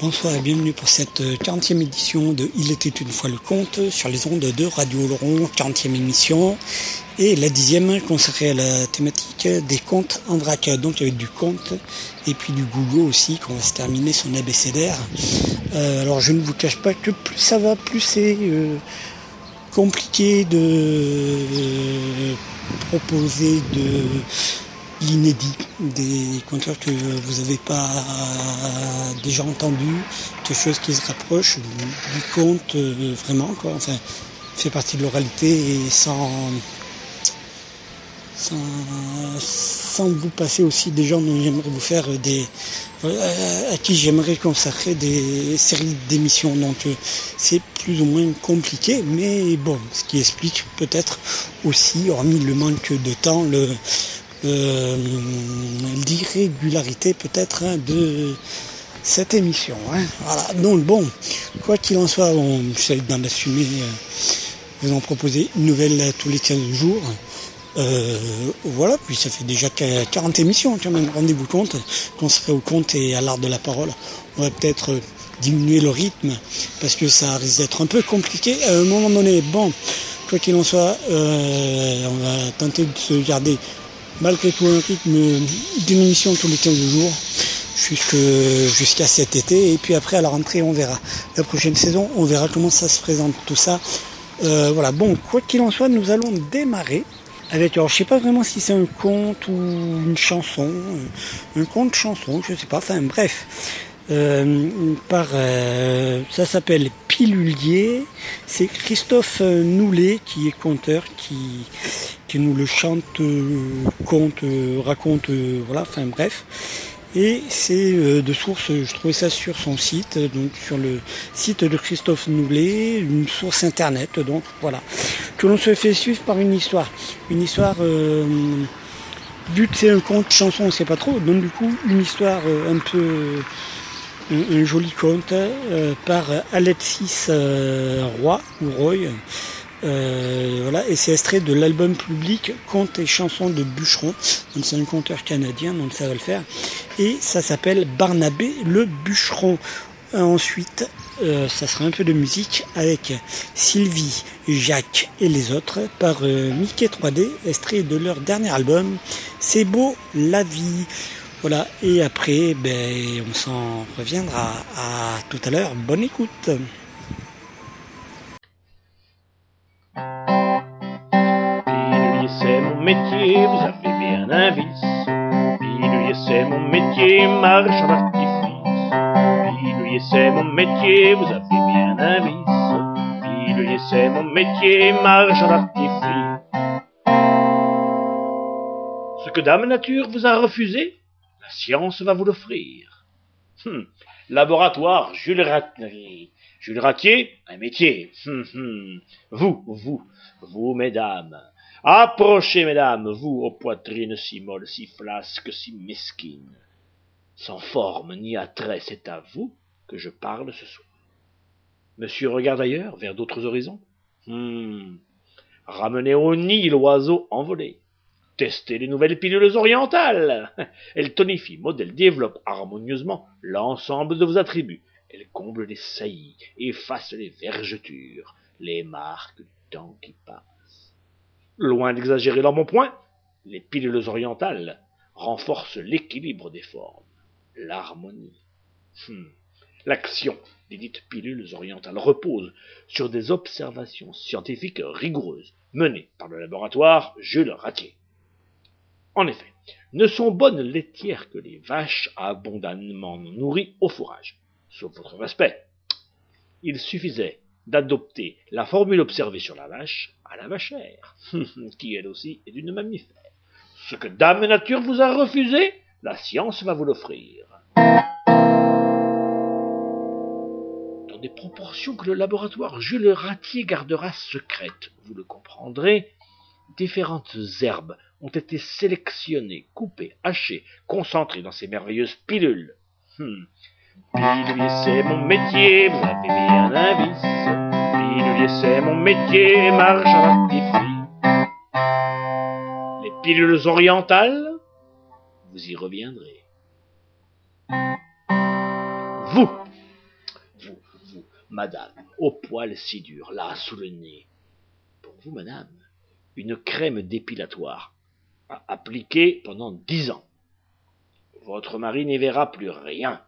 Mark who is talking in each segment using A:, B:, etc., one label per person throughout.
A: Bonsoir et bienvenue pour cette 40e édition de Il était une fois le conte sur les ondes de Radio Laurent, 40e émission et la dixième consacrée à la thématique des contes en vrac. Donc avec du conte et puis du Google aussi qu'on va se terminer son abécédaire. Euh, alors je ne vous cache pas que plus ça va, plus c'est euh, compliqué de euh, proposer de l'inédit, des conteurs que vous n'avez pas déjà entendus, quelque chose qui se rapproche du, conte euh, vraiment, quoi. Enfin, fait partie de l'oralité et sans, sans, vous passer aussi des gens dont j'aimerais vous faire des à qui j'aimerais consacrer des séries d'émissions. Donc euh, c'est plus ou moins compliqué, mais bon, ce qui explique peut-être aussi, hormis le manque de temps, le, euh, l'irrégularité peut-être hein, de cette émission. Hein. Voilà. Donc bon, quoi qu'il en soit, on essaie d'en assumer. Euh, vous en proposer une nouvelle tous les 15 jours. Euh, voilà, puis ça fait déjà 40 émissions quand même, rendez-vous compte, qu'on serait au compte et à l'art de la parole. On va peut-être diminuer le rythme parce que ça risque d'être un peu compliqué à un moment donné. Bon, quoi qu'il en soit, on va tenter de se garder malgré tout un rythme émission tous les 15 jours jusqu'à cet été. Et puis après, à la rentrée, on verra. La prochaine saison, on verra comment ça se présente tout ça. Euh, voilà, bon, quoi qu'il en soit, nous allons démarrer avec, alors je sais pas vraiment si c'est un conte ou une chanson, un conte chanson, je sais pas, enfin bref. Euh, par, euh, ça s'appelle Pilulier. C'est Christophe Noulet qui est conteur, qui, qui nous le chante, euh, conte, raconte, voilà, enfin bref. Et c'est de source, je trouvais ça sur son site, donc sur le site de Christophe Noulet, une source internet, donc voilà. que l'on se fait suivre par une histoire. Une histoire, euh, vu que c'est un conte chanson, on sait pas trop, donc du coup une histoire euh, un peu un, joli conte euh, par Alexis Roy ou Roy. Voilà, et c'est extrait de l'album public Contes et chansons de Bûcheron. Donc c'est un conteur canadien, donc ça va le faire. Et ça s'appelle Barnabé le Bûcheron. Ensuite, euh, ça sera un peu de musique avec Sylvie, Jacques et les autres par euh, Mickey 3D, extrait de leur dernier album C'est beau la vie. Voilà, et après, ben, on s'en reviendra à tout à l'heure. Bonne écoute.
B: Métier, vous avez bien un vice. c'est mon métier, marche c'est mon métier, vous avez bien un vice. c'est mon métier, marche en artifice. Ce que Dame Nature vous a refusé, la science va vous l'offrir. Hum. Laboratoire Jules Ratier. Jules Ratier, un métier. Hum, hum. Vous, vous, vous, mesdames. Approchez, mesdames, vous, aux poitrines si molles, si flasques, si mesquines. Sans forme ni attrait, c'est à vous que je parle ce soir. Monsieur regarde ailleurs, vers d'autres horizons. Hmm. Ramenez au nid l'oiseau envolé. Testez les nouvelles pilules orientales. Elles tonifient, modèlent, développent harmonieusement l'ensemble de vos attributs. Elles comblent les saillies, effacent les vergetures, les marques du temps qui passe. Loin d'exagérer dans mon point, les pilules orientales renforcent l'équilibre des formes, l'harmonie. Hmm. L'action des dites pilules orientales repose sur des observations scientifiques rigoureuses menées par le laboratoire Jules Ratier. En effet, ne sont bonnes laitières que les vaches abondamment nourries au fourrage, sauf votre respect. Il suffisait d'adopter la formule observée sur la vache à la vachère, qui elle aussi est une mammifère. Ce que Dame Nature vous a refusé, la science va vous l'offrir. des proportions que le laboratoire Jules Ratier gardera secrètes. Vous le comprendrez, différentes herbes ont été sélectionnées, coupées, hachées, concentrées dans ces merveilleuses pilules. Hmm. Pilulier, c'est mon métier, vous avez bien un vice. Pilulier, c'est mon métier, marche à Les pilules orientales, vous y reviendrez. Vous, madame, au poil si dur, là, sous le nez. Pour vous, madame, une crème dépilatoire, appliquée pendant dix ans. Votre mari n'y verra plus rien.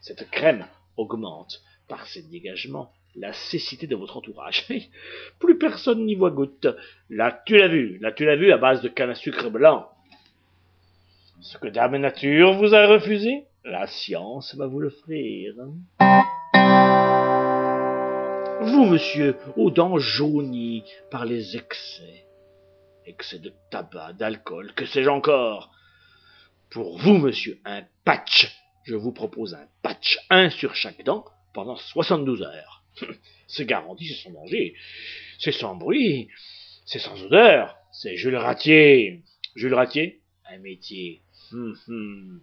B: Cette crème augmente, par ses dégagements, la cécité de votre entourage. plus personne n'y voit goutte. Là, tu l'as vu, là, tu l'as vu à base de canne à sucre blanc? Ce que Dame Nature vous a refusé, la science va vous l'offrir. Vous, monsieur, aux dents jaunies par les excès. Excès de tabac, d'alcool, que sais-je encore? Pour vous, monsieur, un patch. Je vous propose un patch, un sur chaque dent, pendant 72 heures. c'est garanti, c'est sans danger. C'est sans bruit. C'est sans odeur. C'est Jules Ratier. Jules Ratier, un métier. Hum, hum.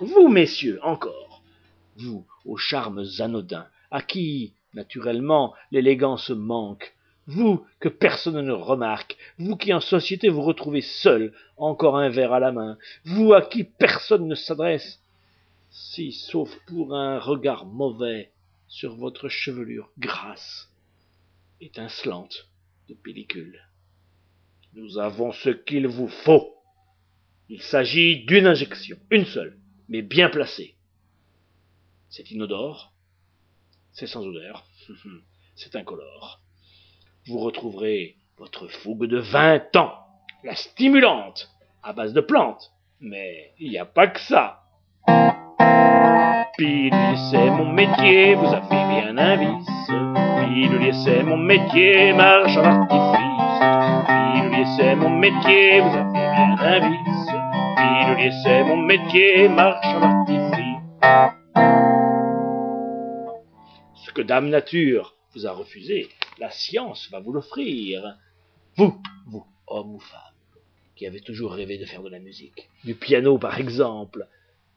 B: Vous, messieurs, encore. Vous, aux charmes anodins, à qui, naturellement, l'élégance manque. Vous, que personne ne remarque. Vous qui en société vous retrouvez seul, encore un verre à la main. Vous à qui personne ne s'adresse. Si, sauf pour un regard mauvais sur votre chevelure grasse, étincelante de pellicule. Nous avons ce qu'il vous faut. Il s'agit d'une injection, une seule, mais bien placé. C'est inodore, c'est sans odeur, c'est incolore. Vous retrouverez votre fougue de vingt ans, la stimulante, à base de plantes. Mais il n'y a pas que ça. Pilulier, c'est mon métier, vous avez bien un vice. Pilulier, c'est mon métier, marche en artifice. Pilulier, c'est mon métier, vous avez bien un vice c'est mon métier, marche en Ce que Dame Nature vous a refusé, la science va vous l'offrir. Vous, vous, homme ou femme, qui avez toujours rêvé de faire de la musique, du piano par exemple,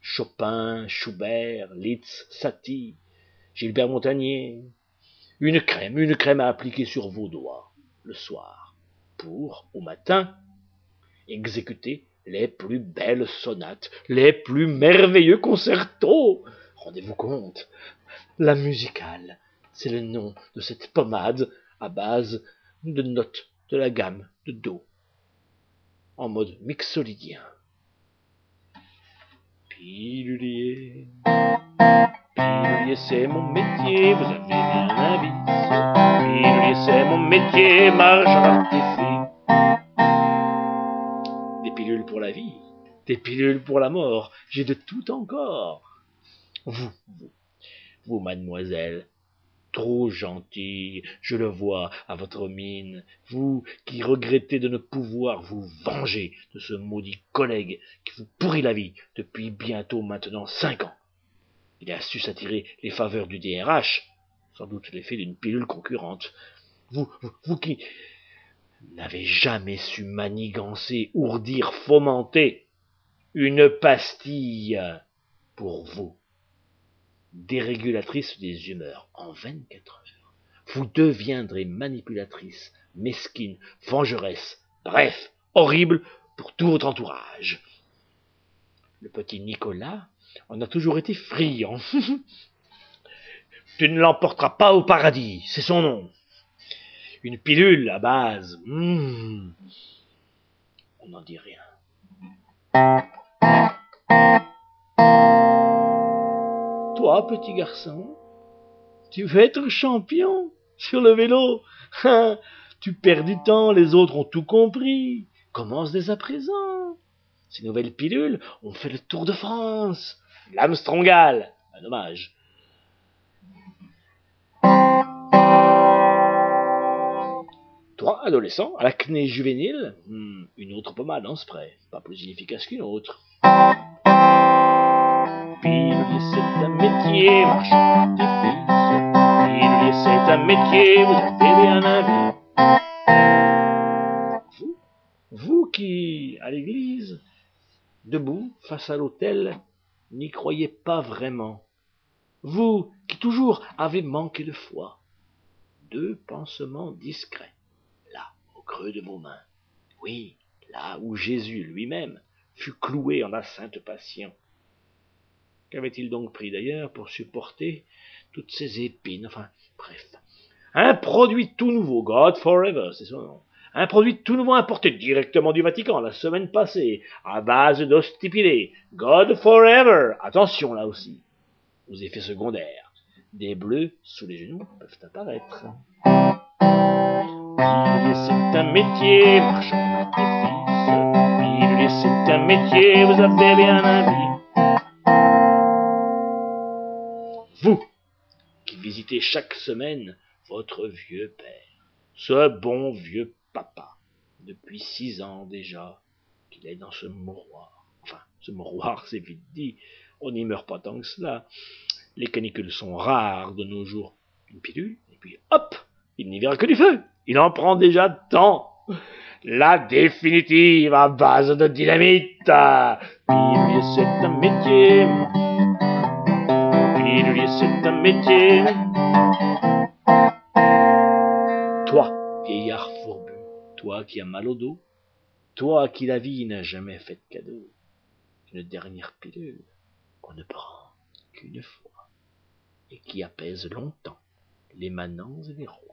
B: Chopin, Schubert, Liszt, Satie, Gilbert Montagnier, une crème, une crème à appliquer sur vos doigts le soir, pour, au matin, exécuter les plus belles sonates, les plus merveilleux concertos. Rendez-vous compte, la musicale, c'est le nom de cette pommade à base de notes de la gamme de Do, en mode mixolydien. Pilulier, pilulier c'est mon métier, vous avez bien un vice. Pilulier c'est mon métier, marche artifice. Des pilules pour la vie, des pilules pour la mort, j'ai de tout encore. Vous, vous, vous, mademoiselle, trop gentille, je le vois à votre mine, vous qui regrettez de ne pouvoir vous venger de ce maudit collègue qui vous pourrit la vie depuis bientôt maintenant cinq ans. Il a su s'attirer les faveurs du DRH, sans doute l'effet d'une pilule concurrente. Vous, vous, vous qui n'avez jamais su manigancer, ourdir, fomenter une pastille pour vous dérégulatrice des humeurs en 24 heures. Vous deviendrez manipulatrice, mesquine, vengeresse, bref, horrible pour tout votre entourage. Le petit Nicolas en a toujours été friand. tu ne l'emporteras pas au paradis, c'est son nom. Une pilule à base. Mmh. On n'en dit rien. Toi, petit garçon, tu veux être champion sur le vélo. Hein, tu perds du temps, les autres ont tout compris. Commence dès à présent. Ces nouvelles pilules ont fait le tour de France. L'Amstrongal. Un dommage. Toi, adolescent, à l'acné juvénile, hmm, une autre pommade en spray, pas plus inefficace qu'une autre. C'est un métier, marchand d'épices. C'est un métier, vous avez bien Vous, vous qui, à l'église, debout, face à l'autel, n'y croyez pas vraiment. Vous qui toujours avez manqué de foi. Deux pansements discrets, là, au creux de vos mains. Oui, là où Jésus lui-même fut cloué en la sainte passion. Qu'avait-il donc pris d'ailleurs pour supporter toutes ces épines? Enfin, bref. Un produit tout nouveau, God Forever, c'est son nom. Un produit tout nouveau importé directement du Vatican la semaine passée, à base d'ostipilé. God Forever. Attention là aussi. Aux effets secondaires. Des bleus sous les genoux peuvent apparaître. c'est un métier, marchand c'est un métier, vous avez bien un. Vous, qui visitez chaque semaine votre vieux père, ce bon vieux papa, depuis six ans déjà, qu'il est dans ce mouroir. Enfin, ce mouroir, c'est vite dit, on n'y meurt pas tant que cela. Les canicules sont rares de nos jours. Une pilule, et puis hop, il n'y verra que du feu. Il en prend déjà tant. La définitive à base de dynamite. Pilule, c'est un métier. C'est un métier. Toi, vieillard fourbu, toi qui as mal au dos, toi qui la vie n'a jamais fait de cadeau, une dernière pilule qu'on ne prend qu'une fois, et qui apaise longtemps les manants et les rois.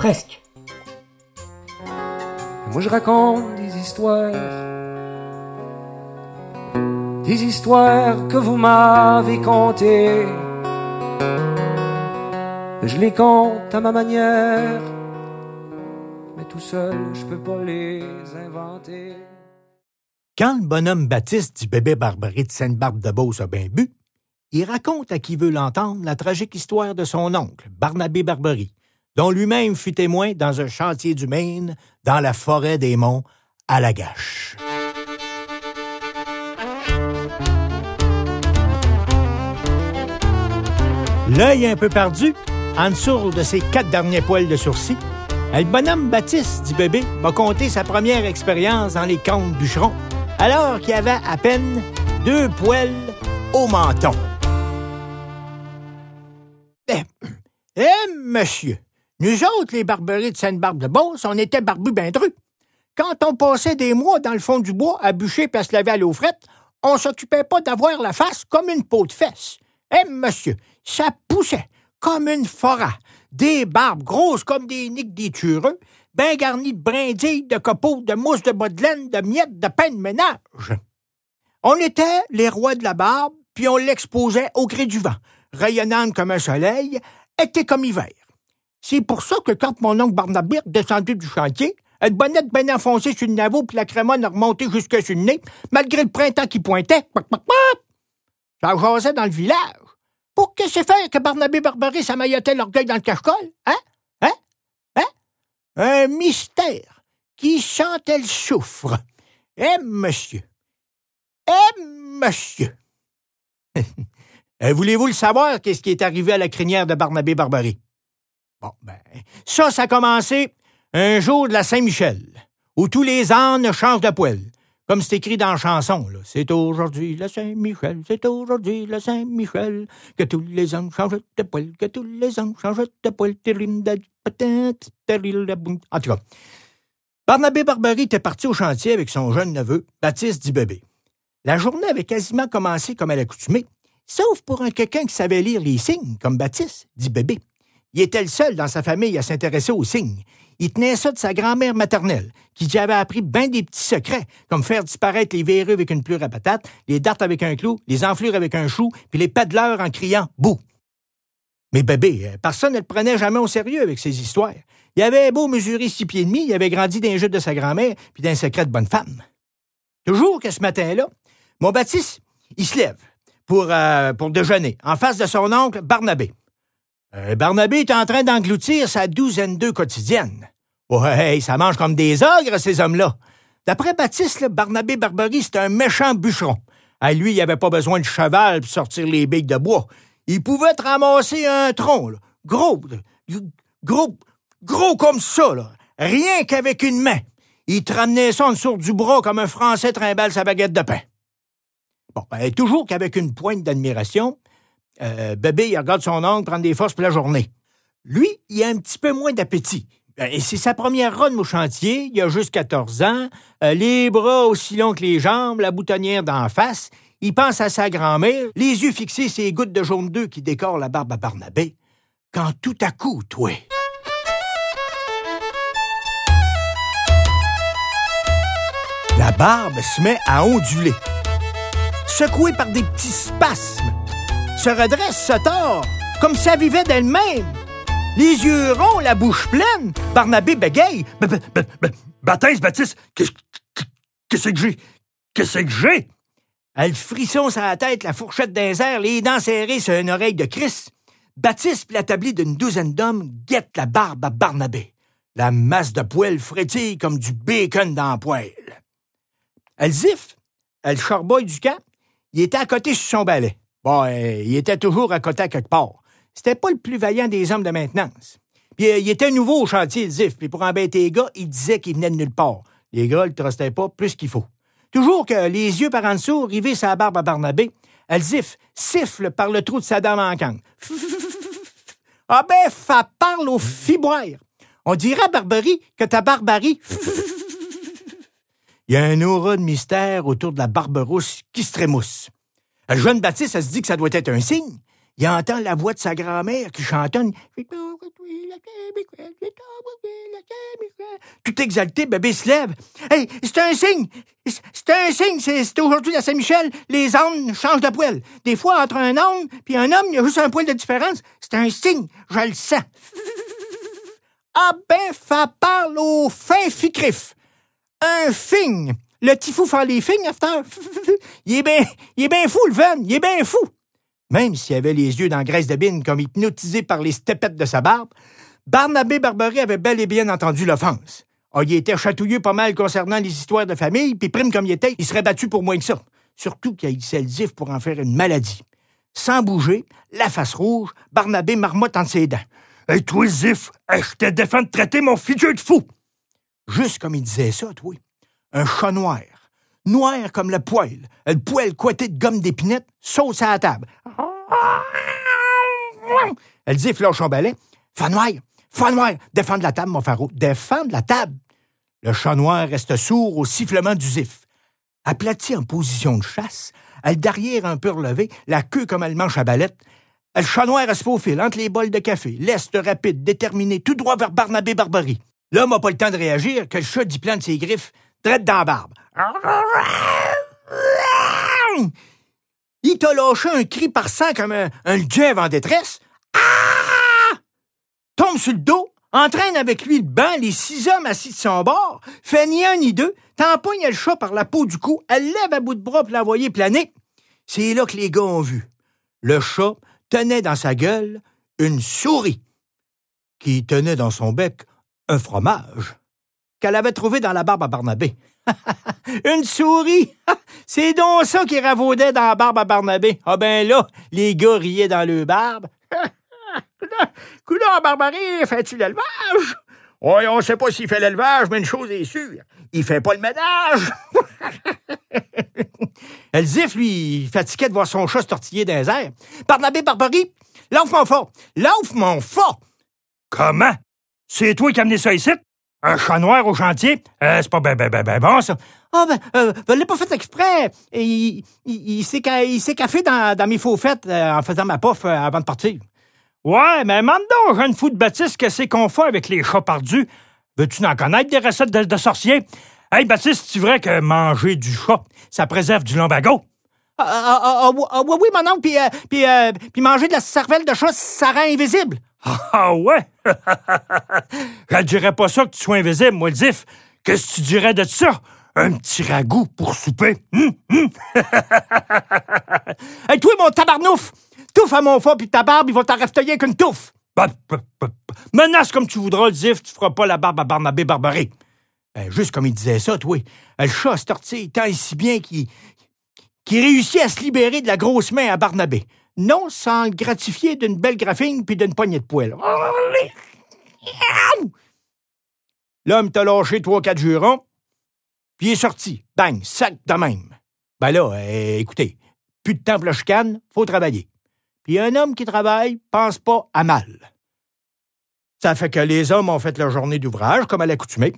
A: presque.
C: Moi je raconte des histoires, des histoires que vous m'avez contées. Je les compte à ma manière, mais tout seul je peux pas les inventer.
D: Quand le bonhomme Baptiste du bébé Barbarie de Sainte-Barbe-de-Beauce a bien bu, il raconte à qui veut l'entendre la tragique histoire de son oncle, Barnabé Barbery, dont lui-même fut témoin dans un chantier du Maine, dans la forêt des monts, à la gâche. L'œil un peu perdu, en dessous de ses quatre derniers poils de sourcil, le bonhomme Baptiste du bébé m'a conté sa première expérience dans les contes bûcherons, alors qu'il avait à peine deux poils au menton. Eh, eh, monsieur, nous autres, les barberies de Sainte-Barbe-de-Beauce, on était barbus ben drus. Quand on passait des mois dans le fond du bois à bûcher puis à se laver à l'eau frette, on s'occupait pas d'avoir la face comme une peau de fesse. Eh, monsieur, ça poussait comme une forêt. Des barbes grosses comme des niques d'étureux, ben garnies de brindilles, de copeaux, de mousse de bas de miettes, de pain de ménage. On était les rois de la barbe, puis on l'exposait au gré du vent, rayonnante comme un soleil, était comme hiver. C'est pour ça que quand mon oncle Barnabé descendu du chantier, le bonnet bien enfoncé sur le navot puis la crémone a remonté jusque sur le nez, malgré le printemps qui pointait, ça jasait dans le village. Pour que c'est faire que Barnabé Barbarie s'amaillotait l'orgueil dans le cache-colle? Hein? Hein? Hein? Un mystère qui chantait le souffre. Eh, monsieur! Eh, monsieur! Voulez-vous le savoir, qu'est-ce qui est arrivé à la crinière de Barnabé Barbarie? Bon, ben, ça, ça a commencé un jour de la Saint-Michel, où tous les ânes changent de poil. Comme c'est écrit dans la chanson. C'est aujourd'hui la Saint-Michel, c'est aujourd'hui la Saint-Michel, que tous les ânes changent de poil, que tous les ânes changent de poil. En tout cas, Barnabé Barbarie était parti au chantier avec son jeune neveu, Baptiste dit bébé. La journée avait quasiment commencé comme à l'accoutumée, sauf pour un quelqu'un qui savait lire les signes, comme Baptiste, dit bébé. Il était le seul dans sa famille à s'intéresser aux signes. Il tenait ça de sa grand-mère maternelle, qui lui avait appris bien des petits secrets, comme faire disparaître les verrues avec une plure à patate, les dartes avec un clou, les enflures avec un chou, puis les pédaleurs en criant « bouh ». Mais bébé, euh, personne ne le prenait jamais au sérieux avec ses histoires. Il avait beau mesurer six pieds et demi, il avait grandi d'un jeu de sa grand-mère, puis d'un secret de bonne femme. Toujours que ce matin-là, mon Baptiste, il se lève pour, euh, pour déjeuner, en face de son oncle Barnabé. Euh, Barnabé est en train d'engloutir sa douzaine d'œufs quotidienne. Ouais, ça mange comme des ogres, ces hommes-là. D'après Baptiste, Barnabé Barbery, c'est un méchant bûcheron. À lui, il avait pas besoin de cheval pour sortir les biques de bois. Il pouvait te ramasser un tronc, gros, gros, gros comme ça, là. rien qu'avec une main. Il te ramenait ça en dessous du bras comme un Français trimballe sa baguette de pain. Bon, ben, toujours qu'avec une pointe d'admiration, euh, bébé, il regarde son oncle prendre des forces pour la journée. Lui, il a un petit peu moins d'appétit. Ben, et c'est sa première run au chantier, il a juste 14 ans, euh, les bras aussi longs que les jambes, la boutonnière d'en face. Il pense à sa grand-mère, les yeux fixés sur les gouttes de jaune d'œuf qui décorent la barbe à Barnabé. Quand tout à coup, toi. La barbe se met à onduler secouée par des petits spasmes, se redresse, se tord, comme si elle vivait d'elle-même. Les yeux ronds, la bouche pleine, Barnabé bégaye.
E: Baptiste, Baptiste, qu'est-ce que j'ai? Qu'est-ce que j'ai?
D: Elle frisson sur la tête, la fourchette d'un les dents serrées sur une oreille de Chris. Baptiste, l'établi d'une douzaine d'hommes, guette la barbe à Barnabé. La masse de poêle frétille comme du bacon dans la poêle. Elle ziffe, elle charbouille du camp, il était à côté sur son balai. Bon, euh, il était toujours à côté quelque part. C'était pas le plus vaillant des hommes de maintenance. Puis euh, il était nouveau au chantier, Zif, puis pour embêter les gars, il disait qu'il venait de nulle part. Les gars le trustaient pas plus qu'il faut. Toujours que les yeux par en dessous, rivés sa barbe à Barnabé, elle zifle, siffle par le trou de sa dame en canne. ah ben, fa parle au fiboire. On dirait à Barbarie que ta barbarie. Il y a un aura de mystère autour de la barberousse qui se trémousse. Le jeune Baptiste, elle se dit que ça doit être un signe. Il entend la voix de sa grand-mère qui chantonne. Tout exalté, bébé se lève. Hey, c'est un signe! C'est un signe! C'est aujourd'hui à Saint-Michel, les ânes changent de poil. Des fois, entre un âne puis un homme, il y a juste un poil de différence. C'est un signe, je le sens. ah ben, fa parle au fin ficrif. Un figne. Le tifou faire les fignes, after? il est bien, il fou, le veine. Il est bien fou. Même s'il avait les yeux dans graisse de bine comme hypnotisé par les stepettes de sa barbe, Barnabé Barbery avait bel et bien entendu l'offense. Ah, il était chatouillé pas mal concernant les histoires de famille, puis prime comme il était, il serait battu pour moins que ça. Surtout qu'il haïssait le zif pour en faire une maladie. Sans bouger, la face rouge, Barnabé marmotte entre ses dents.
E: Hey, toi, zif, je te défends de traiter mon figure de fou!
D: Juste comme il disait ça, toi. Un chat noir. Noir comme le poil. Le poil coité de gomme d'épinette, sauce à la table. Elle dit, fleur son balai. Fa noir, noir, défendre la table, mon pharaon. Défendre la table. Le chat noir reste sourd au sifflement du zif. Aplati en position de chasse, elle derrière un peu relevée, la queue comme elle mange à balette, le chat noir reste au fil entre les bols de café, l'est rapide, déterminé, tout droit vers Barnabé Barbery. L'homme n'a pas le temps de réagir que le chat dit de ses griffes, drette dans barbe. Il t'a lâché un cri par sang comme un, un en détresse. Ah! Tombe sur le dos, entraîne avec lui le banc les six hommes assis de son bord, fait ni un ni deux, t'empoigne le chat par la peau du cou, elle lève à bout de bras pour l'envoyer planer. C'est là que les gars ont vu. Le chat tenait dans sa gueule une souris qui tenait dans son bec un fromage qu'elle avait trouvé dans la barbe à Barnabé. Une souris! C'est donc ça qui ravaudait dans la barbe à Barnabé. Ah ben là, les gars riaient dans le barbe. Coudon, Barbarie, fais-tu l'élevage? Oui, on sait pas s'il fait l'élevage, mais une chose est sûre, il fait pas le ménage. Elzif, lui, fatiguait de voir son chat se tortiller dans les airs. Barnabé Barbarie, l'offre mon fort! L'offre mon fort!
E: Comment? C'est toi qui as amené ça ici? Un chat noir au chantier? Euh, c'est pas ben, ben, ben, ben bon, ça.
D: Ah, ben, euh, je l'ai pas fait exprès. Il, il, il s'est caffé dans, dans mes faux fêtes euh, en faisant ma pof euh, avant de partir.
E: Ouais, mais mande donc, jeune fou de Baptiste, que c'est qu'on fait avec les chats perdus. Veux-tu en connaître des recettes de, sorciers? Hey, Baptiste, tu vrai que manger du chat, ça préserve du lumbago?
D: Ah, ah, ah, ah oui, oui, mon oncle, puis, puis, puis manger de la cervelle de chat, ça rend invisible.
E: Ah ouais? Je dirais pas ça que tu sois invisible, moi, le zif. Qu'est-ce que tu dirais de ça? Un petit ragoût pour souper. Hum, hum.
D: hey, toi, mon tabarnouf! Touffe à mon foie puis ta barbe, ils vont t'en qu'une touffe!
E: Bah, bah, bah, Menace comme tu voudras, le tu feras pas la barbe à Barnabé Barbaré.
D: Ben, juste comme il disait ça, toi. Le chat se tortille tant et si bien qu'il réussit à se libérer de la grosse main à Barnabé non sans le gratifier d'une belle graphine puis d'une poignée de poêle. L'homme t'a lâché trois, quatre jurons, puis il est sorti. Bang, sac de même. Ben là, euh, écoutez, plus de temps pour la chicane, faut travailler. Puis un homme qui travaille pense pas à mal. Ça fait que les hommes ont fait leur journée d'ouvrage, comme à l'accoutumée.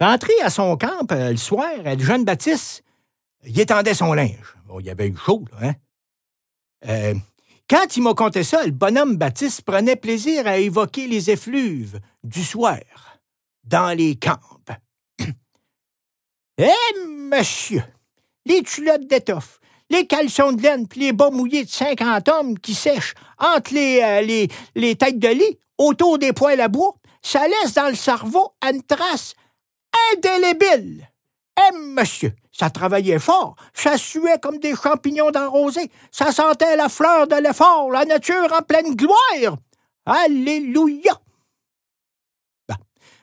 D: Rentré à son camp euh, le soir, le jeune Baptiste, il étendait son linge. Bon, il avait eu chaud, là, hein? Euh, quand il m'a conté ça, le bonhomme Baptiste prenait plaisir à évoquer les effluves du soir dans les camps. Eh, monsieur, les culottes d'étoffe, les caleçons de laine puis les bas mouillés de cinquante hommes qui sèchent entre les, euh, les, les têtes de lit autour des poêles à bois, ça laisse dans le cerveau une trace indélébile. Eh, monsieur, ça travaillait fort, ça suait comme des champignons d'enrosé, ça sentait la fleur de l'effort, la nature en pleine gloire. Alléluia! Ben,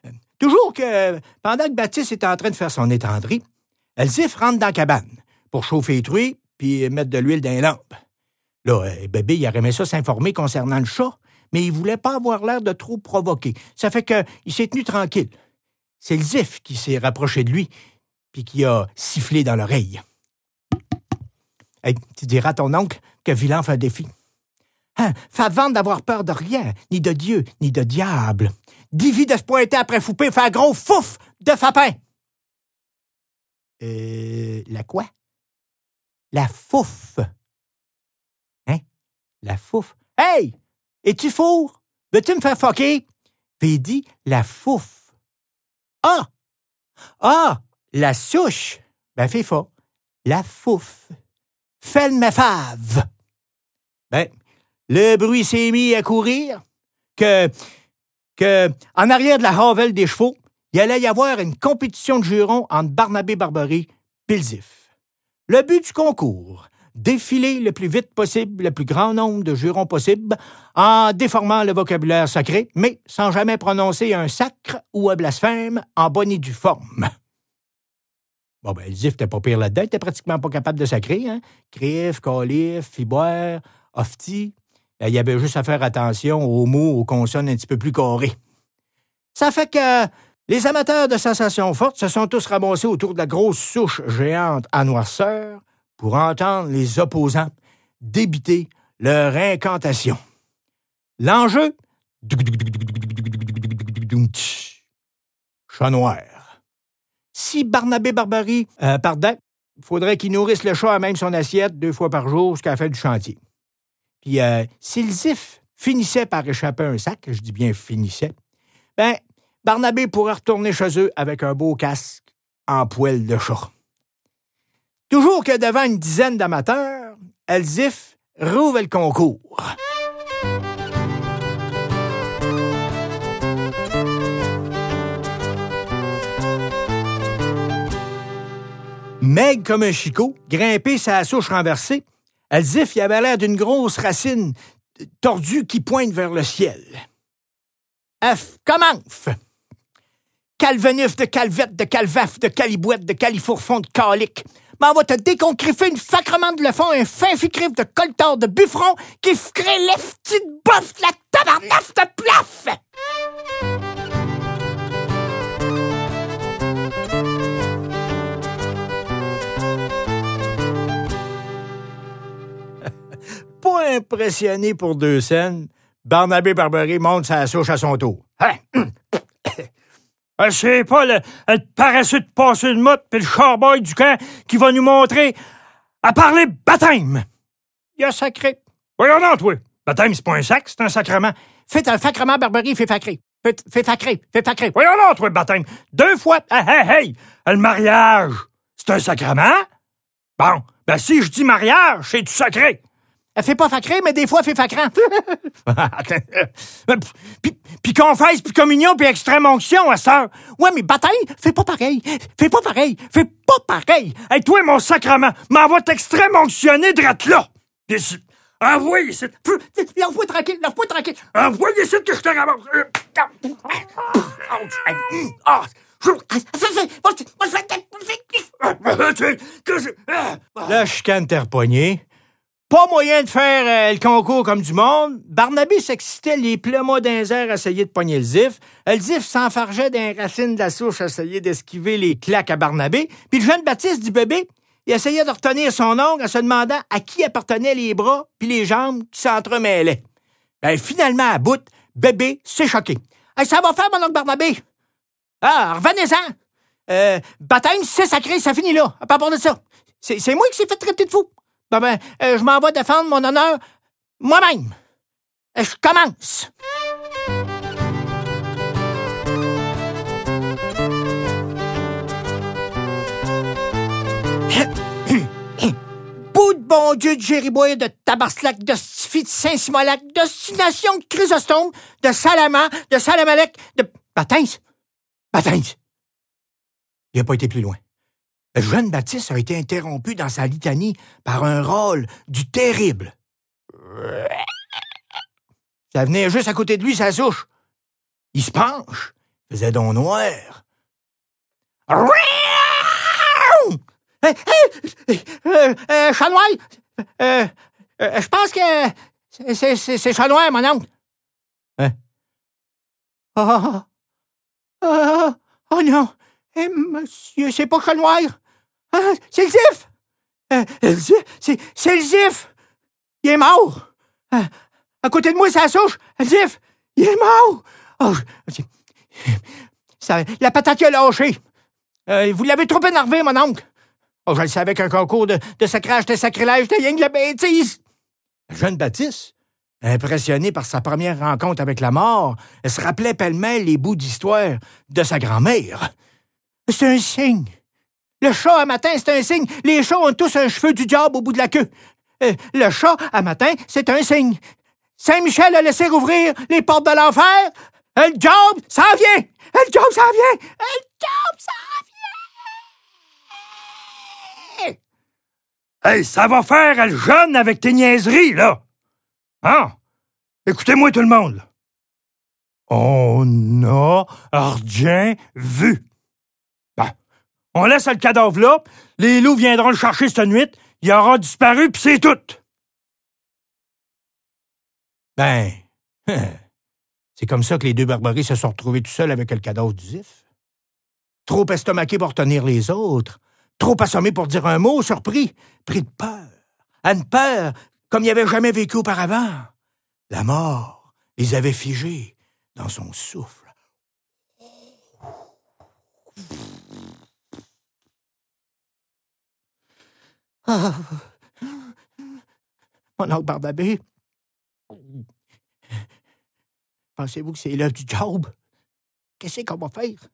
D: euh, toujours que, pendant que Baptiste était en train de faire son étendrie, Elzif rentre dans la cabane pour chauffer les truies puis mettre de l'huile dans les lampes. Là, euh, bébé, il aurait aimé ça s'informer concernant le chat, mais il voulait pas avoir l'air de trop provoquer. Ça fait qu'il s'est tenu tranquille. c'est le qui s'est rapproché de lui qui a sifflé dans l'oreille. Hey, tu diras à ton oncle que Vilain fait un défi. Hein, fait vendre d'avoir peur de rien, ni de Dieu, ni de diable. Divi de se pointer après Foupé, fait un gros fouf de fapin. Euh, la quoi? La fouf. Hein? La fouf. Hey! Es-tu four? Veux-tu me faire foquer? Puis dit la fouf. Ah! Ah! La souche. Ben, fort. La fouf. Ma fave. Ben, le bruit s'est mis à courir que, que, en arrière de la havelle des chevaux, il allait y avoir une compétition de jurons entre Barnabé Barbery Zif. Le but du concours, défiler le plus vite possible le plus grand nombre de jurons possible en déformant le vocabulaire sacré, mais sans jamais prononcer un sacre ou un blasphème en bonne et due forme. Bon, ben, le Zif n'était pas pire là-dedans, il pratiquement pas capable de sacrer, hein? Crif, calif, fiboire, ofti. Ben, il y avait juste à faire attention aux mots, aux consonnes un petit peu plus carrées. Ça fait que les amateurs de sensations fortes se sont tous ramassés autour de la grosse souche géante à noirceur pour entendre les opposants débiter leur incantation. L'enjeu? Chat noir. Si Barnabé Barbarie euh, il faudrait qu'il nourrisse le chat à même son assiette deux fois par jour jusqu'à la fin du chantier. Puis euh, si le finissait par échapper un sac, je dis bien finissait, ben Barnabé pourrait retourner chez eux avec un beau casque en poêle de chat. Toujours que devant une dizaine d'amateurs, Elzif rouvre le concours. Meg comme un chicot, grimpé sa souche renversée, Elzif y avait l'air d'une grosse racine tordue qui pointe vers le ciel. F commence! Calvenuf de calvette, de calvaf, de calibouette, de califourfond, de calique. M'en va te déconcriffer une sacrement de le fond, un fin ficrif de coltard de buffron qui ferait les petites boffes de la tabarnaf de plaf! Impressionné pour deux scènes, Barnabé Barbery monte sa souche à son tour. Hein?
E: Euh, C'est pas le, le paresseux de passer motte puis le charboy du camp qui va nous montrer à parler baptême.
D: Il a sacré.
E: Voyons donc, toi. Baptême, c'est pas un sac, c'est un sacrement.
D: Faites un sacrement Barbery, fait sacré. Fait, sacré, fait sacré.
E: Voyons donc, toi, baptême. Deux fois. Hey, hey, hey! Le mariage, c'est un sacrement? Bon, ben si je dis mariage, c'est du sacré.
D: Elle fait pas sacré, mais des fois, fait sacrant.
E: puis, puis confesse, puis communion, puis extrême onction, à sœur.
D: ouais, mais baptême, fais pas pareil. Fais pas pareil. Fais pas pareil.
E: Hey, toi, mon sacrement, m'envoie t'extrême onctionner drette là. Ici. Envoie ici.
D: Tranquille, lâche-moi tranquille.
E: Envoie ici que je te ramasse.
D: Ah, Là, chicane terre poignée. Pas moyen de faire euh, le concours comme du monde. Barnabé s'excitait les plumeaux d'un air à de pogner le zif. Le zif s'enfargeait d'un racine de la souche à essayer d'esquiver les claques à Barnabé. Puis le jeune Baptiste du bébé, il essayait de retenir son ongle en se demandant à qui appartenaient les bras puis les jambes qui s'entremêlaient. Ben, finalement, à bout, bébé s'est choqué. Hey, ça va faire, mon oncle Barnabé! Ah, revenez-en! Euh, baptême, c'est sacré, ça finit là. À part de ça. C'est moi qui s'est fait traiter de fou. Ben, ben, euh, je m'en vais défendre mon honneur moi-même. Euh, Je commence. Bout de bon Dieu de Jéribois, de Tabarslac, de Stifi, de Saint-Simolac, d'Ostination de Chrysostome, de Salaman, de Salamalek, de Baptiste. Baptiste. Il n'a pas été plus loin. Jeune Baptiste a été interrompu dans sa litanie par un rôle du terrible. Ça venait juste à côté de lui, sa souche. Il se penche, faisait don noir. Euh, euh, euh, euh, euh, euh, je pense que c'est- c'est c'est chat noir, mon oncle. Hein? Ah, ah, ah, Oh non! Eh, monsieur, c'est pas chat noir! Ah, c'est le zif! Euh, zif! C'est, c'est le zif! Il est mort! Euh, à côté de moi, la souche! Le zif! Il est mort! Oh, ça, la patate a lâché! Euh, vous l'avez trop énervé, mon oncle! Oh, je le savais qu'un concours de, de sacrage de sacrilège, de rien que la bêtise! Jeune Baptiste, impressionné par sa première rencontre avec la mort, se rappelait pêle-mêle les bouts d'histoire de sa grand-mère. C'est un signe. Le chat à matin, c'est un signe. Les chats ont tous un cheveu du diable au bout de la queue. Euh, le chat à matin, c'est un signe. Saint-Michel a laissé rouvrir les portes de l'enfer. Le job, ça vient! Le job, ça vient! Le job, ça vient!
E: Hey, ça va faire le jeune avec tes niaiseries, là! Hein? Écoutez-moi tout le monde. On a rien vu. On laisse le cadavre là, les loups viendront le chercher cette nuit, il aura disparu, puis c'est tout.
D: Ben, c'est comme ça que les deux barbaries se sont retrouvés tout seuls avec le cadavre du Zif. Trop estomaqués pour tenir les autres, trop assommés pour dire un mot, surpris, pris de peur, à une peur comme il avait jamais vécu auparavant. La mort les avait figés dans son souffle. Ah. Mon oncle Barbabé, pensez-vous que c'est l'heure du job? Qu'est-ce qu'on va faire?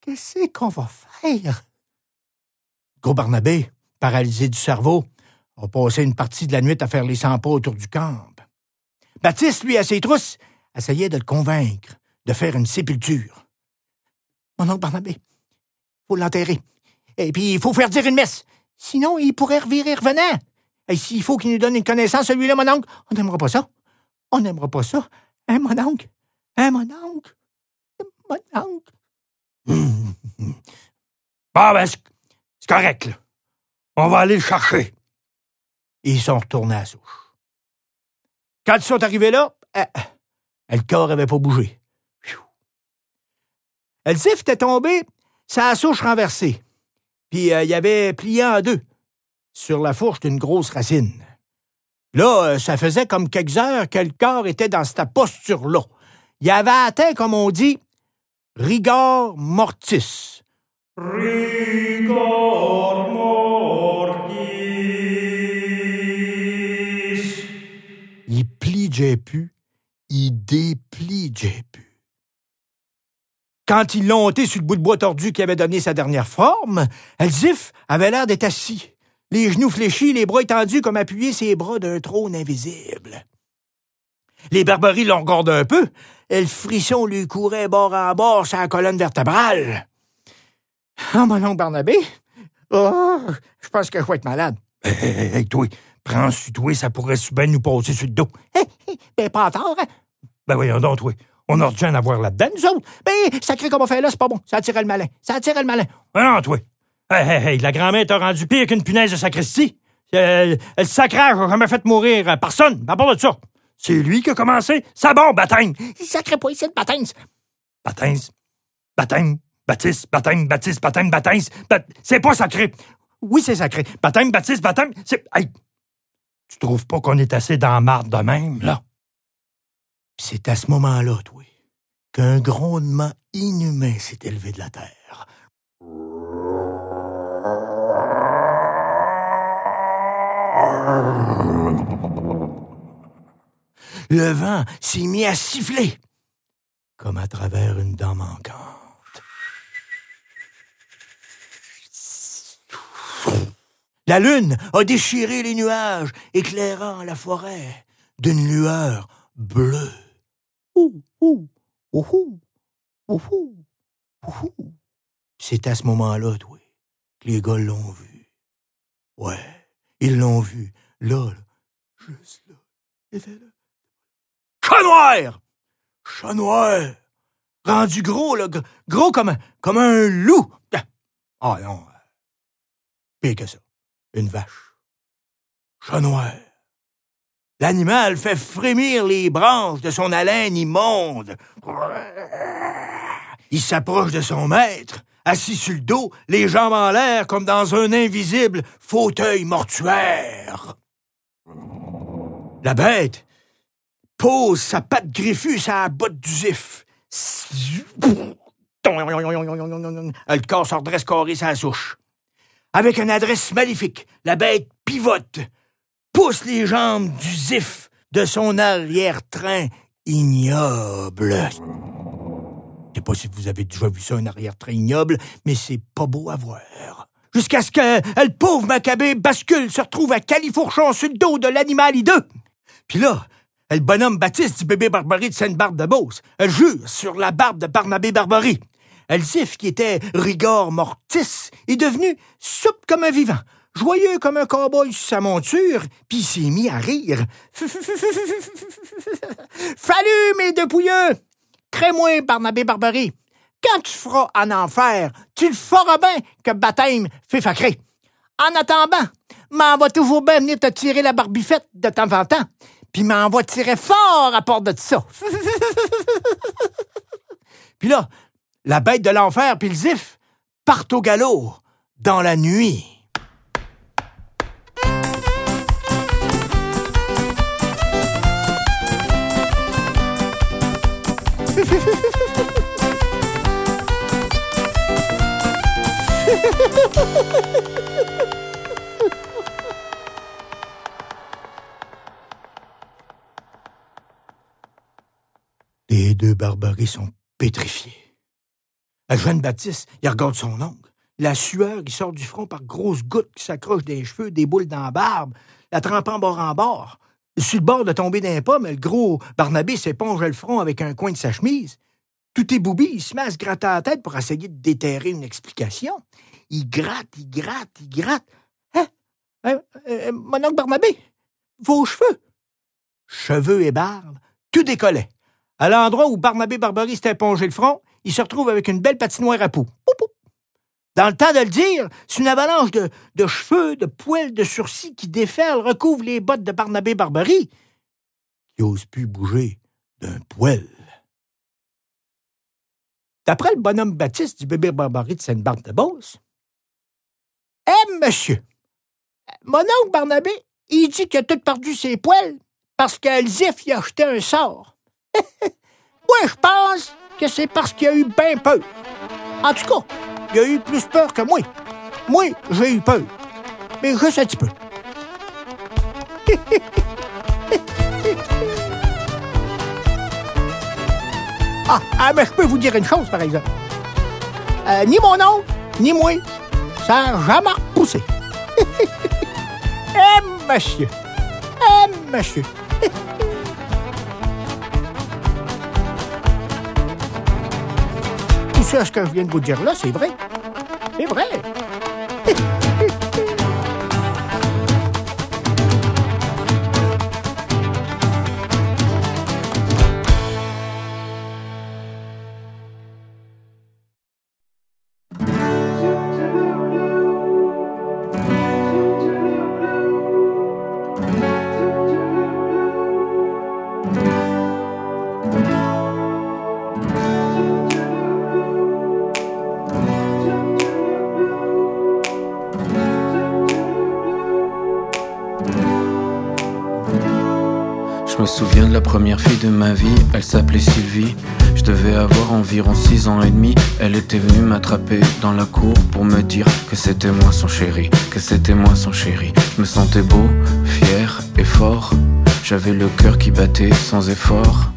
D: Qu'est-ce qu'on va faire? Gros Barnabé, paralysé du cerveau, a passé une partie de la nuit à faire les 100 pas autour du camp. Baptiste, lui, à ses trousses, essayait de le convaincre de faire une sépulture. Mon oncle Barnabé, faut l'enterrer. Et puis, il faut faire dire une messe. Sinon, il pourrait revirer revenant. Et s'il faut qu'il nous donne une connaissance, celui-là, mon oncle, on n'aimera pas ça. On n'aimera pas ça. Hein, mon oncle? Hein, mon oncle? Mon oncle?
E: Bon, ben, c'est correct, là. On va aller le chercher.
D: Et ils sont retournés à la souche. Quand ils sont arrivés là, euh, le corps avait pas bougé. Le zif était tombé, sa souche renversée. Puis euh, il avait plié en deux, sur la fourche d'une grosse racine. Là, euh, ça faisait comme quelques heures que le corps était dans cette posture-là. Il avait atteint, comme on dit, rigor mortis. Rigor mortis. Il pliait plus, il dépliait plus. Quand ils l'ont ôté sur le bout de bois tordu qui avait donné sa dernière forme, Elzif avait l'air d'être assis, les genoux fléchis, les bras étendus comme appuyés ses bras d'un trône invisible. Les barbaries l'ont regardé un peu, et le frisson lui courait bord en bord sur la colonne vertébrale. Ah, mon oncle Barnabé? Oh, je pense que je vais être malade.
E: Hé, hé, hé, toi, prends sur toi, ça pourrait bien nous passer sur le dos?
D: ben, pas tard, hein?
E: Ben voyons donc, toi. On a rien à voir là-dedans, nous autres.
D: Ben, sacré comme on fait là, c'est pas bon. Ça attirait le malin. Ça attirait le malin.
E: Ben non, toi. Hey, hey, hey, la grand-mère t'a rendu pire qu'une punaise de sacristie. Euh, le sacrage a jamais fait mourir personne. À part de ça. C'est lui qui a commencé. Ça bon, baptême.
D: Sacré pas ici de baptême.
E: Baptême. Baptême. Baptiste, baptême, baptiste, baptême, baptême. C'est pas sacré.
D: Oui, c'est sacré.
E: Baptême, baptiste, baptême. C'est. Hey! Tu trouves pas qu'on est assez dans la marde de même, là?
D: C'est à ce moment-là, toi, qu'un grondement inhumain s'est élevé de la terre. Le vent s'est mis à siffler, comme à travers une dent manquante. La lune a déchiré les nuages, éclairant la forêt d'une lueur bleue. Ouh, ouh, ouh, ouh, ouh, C'est à ce moment-là, toi, que les gars l'ont vu. Ouais, ils l'ont vu, là, là, juste là. Il était là. Chat noir! Chat noir! Rendu gros, là, gros comme, un- comme un loup. Ah non, pire que ça. Une vache. Chat noir. L'animal fait frémir les branches de son haleine immonde. Il s'approche de son maître, assis sur le dos, les jambes en l'air comme dans un invisible fauteuil mortuaire. La bête pose sa patte griffue sur la botte du zif. Le corps se redresse carré sa souche. Avec une adresse maléfique, la bête pivote, pousse les jambes du zif de son arrière-train ignoble. Je sais pas si vous avez déjà vu ça, un arrière-train ignoble, mais c'est pas beau à voir. Jusqu'à ce que le pauvre Maccabée bascule, se retrouve à califourchon sur le dos de l'animal hideux. Puis là, le bonhomme Baptiste du bébé Barbarie de Sainte-Barbe de Beauce, elle jure sur la barbe de Barnabé Barbarie. Elzif, qui était rigor mortis, est devenu souple comme un vivant, joyeux comme un cowboy sur sa monture, puis il s'est mis à rire. Fallu, mes deux pouilleux! Crée-moi, Barnabé Barbarie. Quand tu feras en enfer, tu le feras bien que baptême fait facré. En attendant, m'en va toujours bien venir te tirer la barbifette de temps en temps, puis m'en va tirer fort à part de ça. puis là, la bête de l'enfer puis le zif partent au galop dans la nuit. Les deux barbaries sont pétrifiés. Jeanne Baptiste, il regarde son oncle. La sueur qui sort du front par grosses gouttes qui s'accrochent des cheveux, des boules dans la barbe, la trempant bord en bord. Sur le bord de tomber d'un pas, mais le gros Barnabé s'éponge le front avec un coin de sa chemise. Tout est boubi, il se met à se gratter la tête pour essayer de déterrer une explication. Il gratte, il gratte, il gratte. Hein? hein? Mon oncle Barnabé, vos cheveux. Cheveux et barbe, tout décollait. À l'endroit où Barnabé Barbarie s'était épongé le front, il se retrouve avec une belle patinoire à poux. Dans le temps de le dire, c'est une avalanche de, cheveux, de poils, de sourcils qui déferlent, recouvre les bottes de Barnabé Barbarie, qui n'ose plus bouger d'un poil. D'après le bonhomme Baptiste du bébé Barbarie de Sainte-Barbe de Beauce, Eh, monsieur, mon oncle Barnabé, il dit qu'il a tout perdu ses poils parce qu'Alzif y a acheté un sort. Moi, je pense que c'est parce qu'il a eu bien peur. En tout cas, il a eu plus peur que moi. Moi, j'ai eu peur. Mais juste un petit peu. ah, ah, mais je peux vous dire une chose, par exemple. Euh, ni mon oncle, ni moi, ça n'a jamais repoussé. eh, monsieur. Eh, monsieur. ce que je viens de vous dire là, c'est vrai. C'est vrai.
F: Première fille de ma vie, elle s'appelait Sylvie. Je devais avoir environ 6 ans et demi. Elle était venue m'attraper dans la cour pour me dire que c'était moi son chéri, que c'était moi son chéri. Je me sentais beau, fier et fort. J'avais le cœur qui battait sans effort.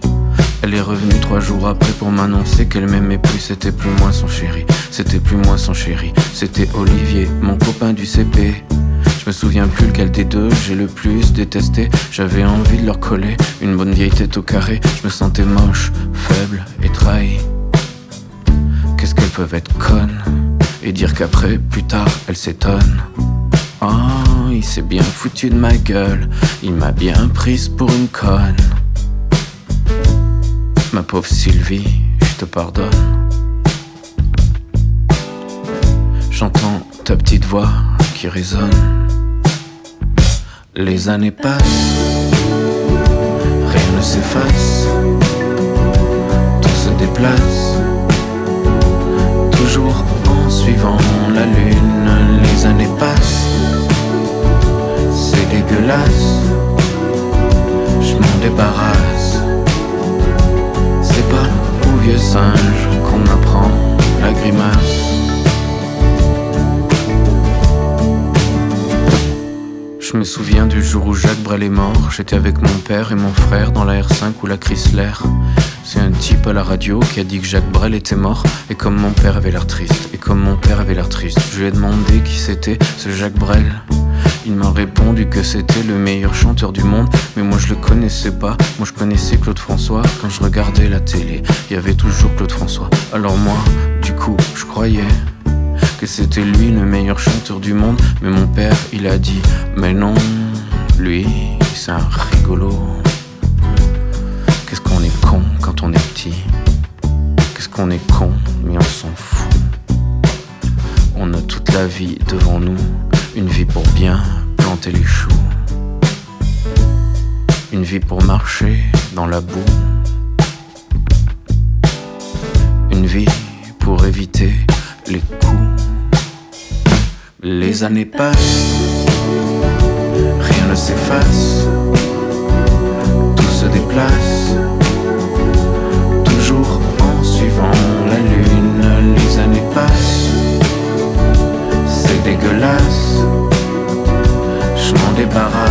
F: Elle est revenue trois jours après pour m'annoncer qu'elle m'aimait plus, c'était plus moi son chéri, c'était plus moi son chéri, c'était Olivier, mon copain du CP. Je me souviens plus lequel des deux j'ai le plus détesté. J'avais envie de leur coller une bonne vieille tête au carré. Je me sentais moche, faible et trahi. Qu'est-ce qu'elles peuvent être connes et dire qu'après, plus tard, elles s'étonnent? Oh, il s'est bien foutu de ma gueule, il m'a bien prise pour une conne. Ma pauvre Sylvie, je te pardonne. J'entends ta petite voix qui résonne. Les années passent, rien ne s'efface, tout se déplace, Toujours en suivant la lune, les années passent. C'est dégueulasse, je m'en débarrasse. C'est pas au vieux singe qu'on apprend la grimace. Je me souviens du jour où Jacques Brel est mort. J'étais avec mon père et mon frère dans la R5 ou la Chrysler. C'est un type à la radio qui a dit que Jacques Brel était mort. Et comme mon père avait l'air triste, et comme mon père avait l'air triste, je lui ai demandé qui c'était ce Jacques Brel. Il m'a répondu que c'était le meilleur chanteur du monde, mais moi je le connaissais pas. Moi je connaissais Claude François. Quand je regardais la télé, il y avait toujours Claude François. Alors moi, du coup, je croyais que c'était lui le meilleur chanteur du monde. Mais mon père, il a dit, mais non, lui, c'est un rigolo. Qu'est-ce qu'on est con quand on est petit? Qu'est-ce qu'on est con, mais on s'en fout. On a toute la vie devant nous, une vie pour bien planter les choux. Une vie pour marcher dans la boue. Une vie pour éviter les. Les années passent, rien ne s'efface, tout se déplace, toujours en suivant la lune. Les années passent, c'est dégueulasse, je m'en débarrasse.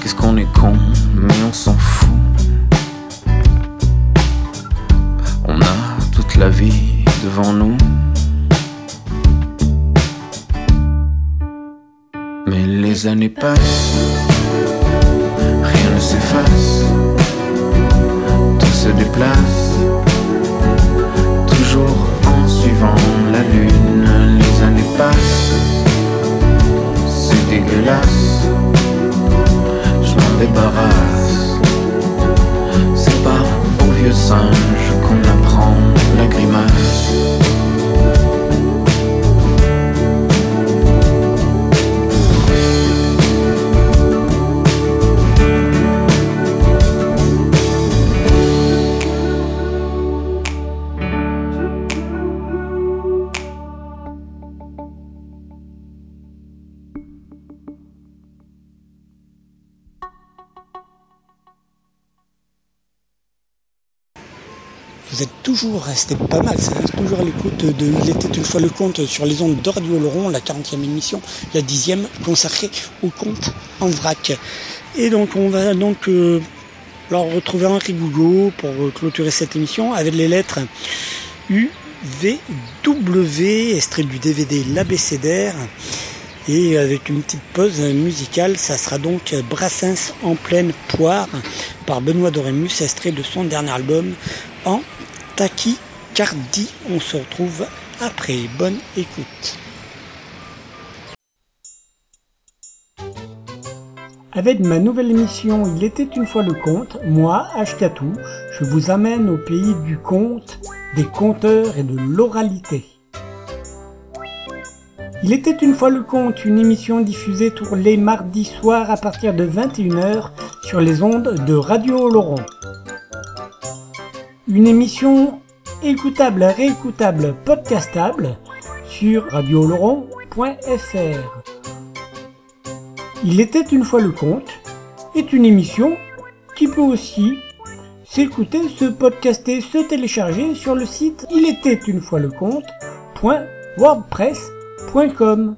F: Qu'est-ce qu'on est con mais on s'en fout. On a toute la vie devant nous. Mais les années passent toujours
A: resté pas mal, ça reste toujours à l'écoute de Il était une fois le compte sur les ondes de Radio Laurent, la 40e émission, la 10e consacrée au compte en vrac. Et donc on va donc alors retrouver Henri Gougo pour euh, clôturer cette émission avec les lettres U, V, W, du DVD L'Abécédaire. Et avec une petite pause musicale, ça sera donc Brassens en pleine poire par Benoît Dorémus, extrait de son dernier album tachycardie. On se retrouve après. Bonne écoute. Avec ma nouvelle émission Il était une fois le conte, moi, Ashkatou, je vous amène au pays du conte, des conteurs et de l'oralité. Il était une fois le conte, une émission diffusée tous les mardis soirs à partir de 21h sur les ondes de Radio Laurent. Une émission écoutable, réécoutable, podcastable sur radioloron.fr. Il était une fois le conte est une émission qui peut aussi s'écouter, se podcaster, se télécharger sur le site il était une fois le compte.wordpress.com.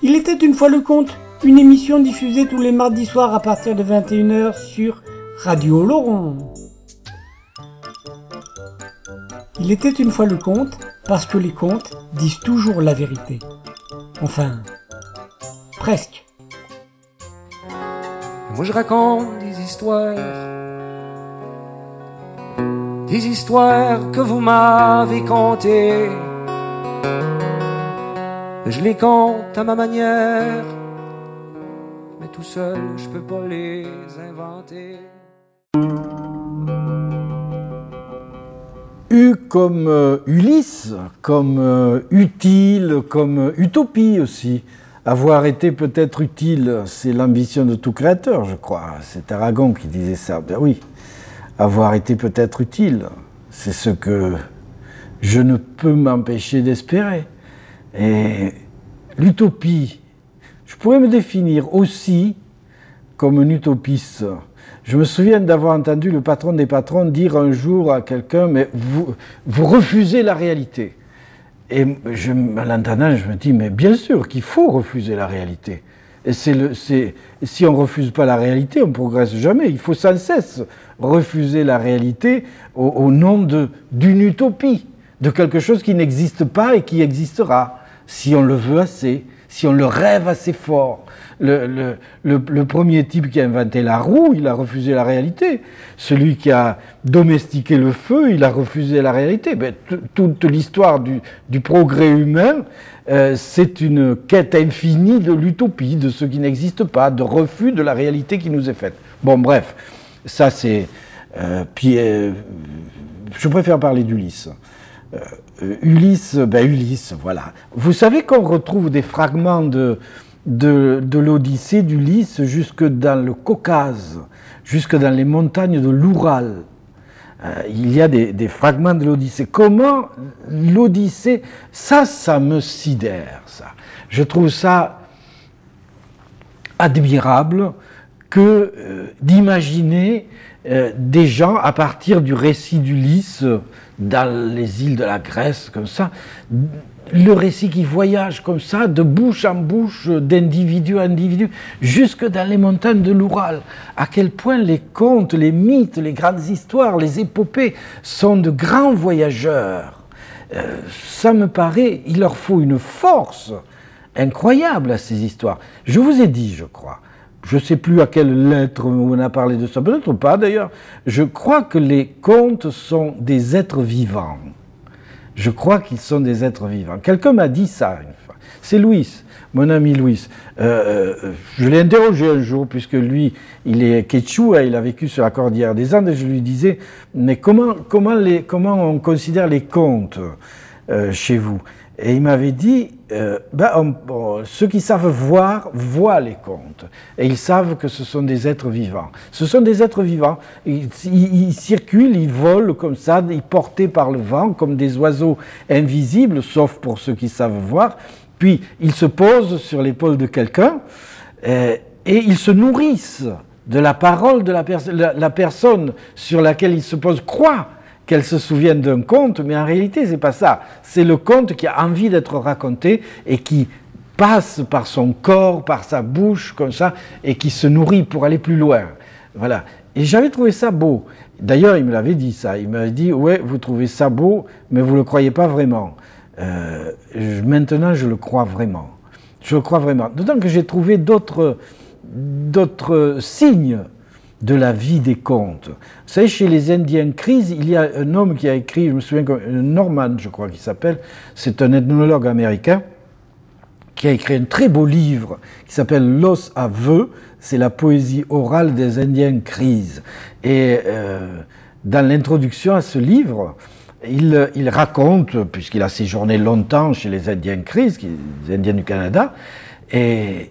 A: Il était une fois le conte, une émission diffusée tous les mardis soirs à partir de 21h sur Radio Laurent. Il était une fois le conte parce que les contes disent toujours la vérité. Enfin, presque.
C: Moi je raconte des histoires, des histoires que vous m'avez contées. Je les compte à ma manière, mais tout seul, je peux pas les inventer.
G: U comme euh, Ulysse, comme euh, utile, comme utopie aussi. Avoir été peut-être utile, c'est l'ambition de tout créateur, je crois. C'est Aragon qui disait ça. Ben oui, avoir été peut-être utile, c'est ce que je ne peux m'empêcher d'espérer. Et l'utopie, je pourrais me définir aussi comme un utopiste. Je me souviens d'avoir entendu le patron des patrons dire un jour à quelqu'un, mais vous, refusez la réalité. Et je, en l'entendant, je me dis, mais bien sûr qu'il faut refuser la réalité. Et le, si on ne refuse pas la réalité, on ne progresse jamais. Il faut sans cesse refuser la réalité au nom d'une utopie, de quelque chose qui n'existe pas et qui existera, si on le veut assez, si on le rêve assez fort, le, premier type qui a inventé la roue, il a refusé la réalité. Celui qui a domestiqué le feu, il a refusé la réalité. Ben, toute l'histoire du, du, progrès humain, euh, c'est une quête infinie de l'utopie, de ce qui n'existe pas, de refus de la réalité qui nous est faite. Bon, bref, ça c'est. Euh, puis, euh, je préfère parler d'Ulysse. Ulysse, ben Ulysse, voilà. Vous savez qu'on retrouve des fragments de, de, l'Odyssée d'Ulysse jusque dans le Caucase, jusque dans les montagnes de l'Oural. Euh, il y a des, fragments de l'Odyssée. Comment l'Odyssée, ça, ça me sidère, ça. Je trouve ça admirable que euh, d'imaginer euh, des gens à partir du récit d'Ulysse dans les îles de la Grèce, comme ça, le récit qui voyage comme ça, de bouche en bouche, d'individu à individu, jusque dans les montagnes de l'Oural. À quel point les contes, les mythes, les grandes histoires, les épopées sont de grands voyageurs. Euh, ça me paraît, il leur faut une force incroyable à ces histoires. Je vous ai dit, je crois, je ne sais plus à quelle lettre on a parlé de ça, peut-être pas d'ailleurs, je crois que les contes sont des êtres vivants. Je crois qu'ils sont des êtres vivants. Quelqu'un m'a dit ça une fois. C'est Louis, mon ami Louis. Euh, euh, je l'ai interrogé un jour, puisque lui, il est quechua, il a vécu sur la cordillère des Andes, et je lui disais, mais comment, comment, comment on considère les contes euh, chez vous? Et il m'avait dit, euh, ben, ceux qui savent voir, voient les contes. Et ils savent que ce sont des êtres vivants. Ce sont des êtres vivants. Ils, circulent, ils volent comme ça, ils portés par le vent, comme des oiseaux invisibles, sauf pour ceux qui savent voir. Puis ils se posent sur l'épaule de quelqu'un euh, et ils se nourrissent de la parole de la, la personne sur laquelle ils se posent, croient qu'elle se souvienne d'un conte, mais en réalité, c'est pas ça. C'est le conte qui a envie d'être raconté et qui passe par son corps, par sa bouche, comme ça, et qui se nourrit pour aller plus loin. Voilà. Et j'avais trouvé ça beau. D'ailleurs, il me l'avait dit ça. Il m'avait dit, ouais, vous trouvez ça beau, mais vous ne le croyez pas vraiment. Euh, maintenant, je le crois vraiment. Je le crois vraiment. D'autant que j'ai trouvé d'autres, d'autres signes de la vie des contes. Vous savez, chez les Indiens Crise, il y a un homme qui a écrit, je me souviens, Norman, je crois qu'il s'appelle, c'est un ethnologue américain, qui a écrit un très beau livre qui s'appelle Los Aveux, c'est la poésie orale des Indiens Crise. Et euh, dans l'introduction à ce livre, il, il raconte, puisqu'il a séjourné longtemps chez les Indiens Crise, les Indiens du Canada, et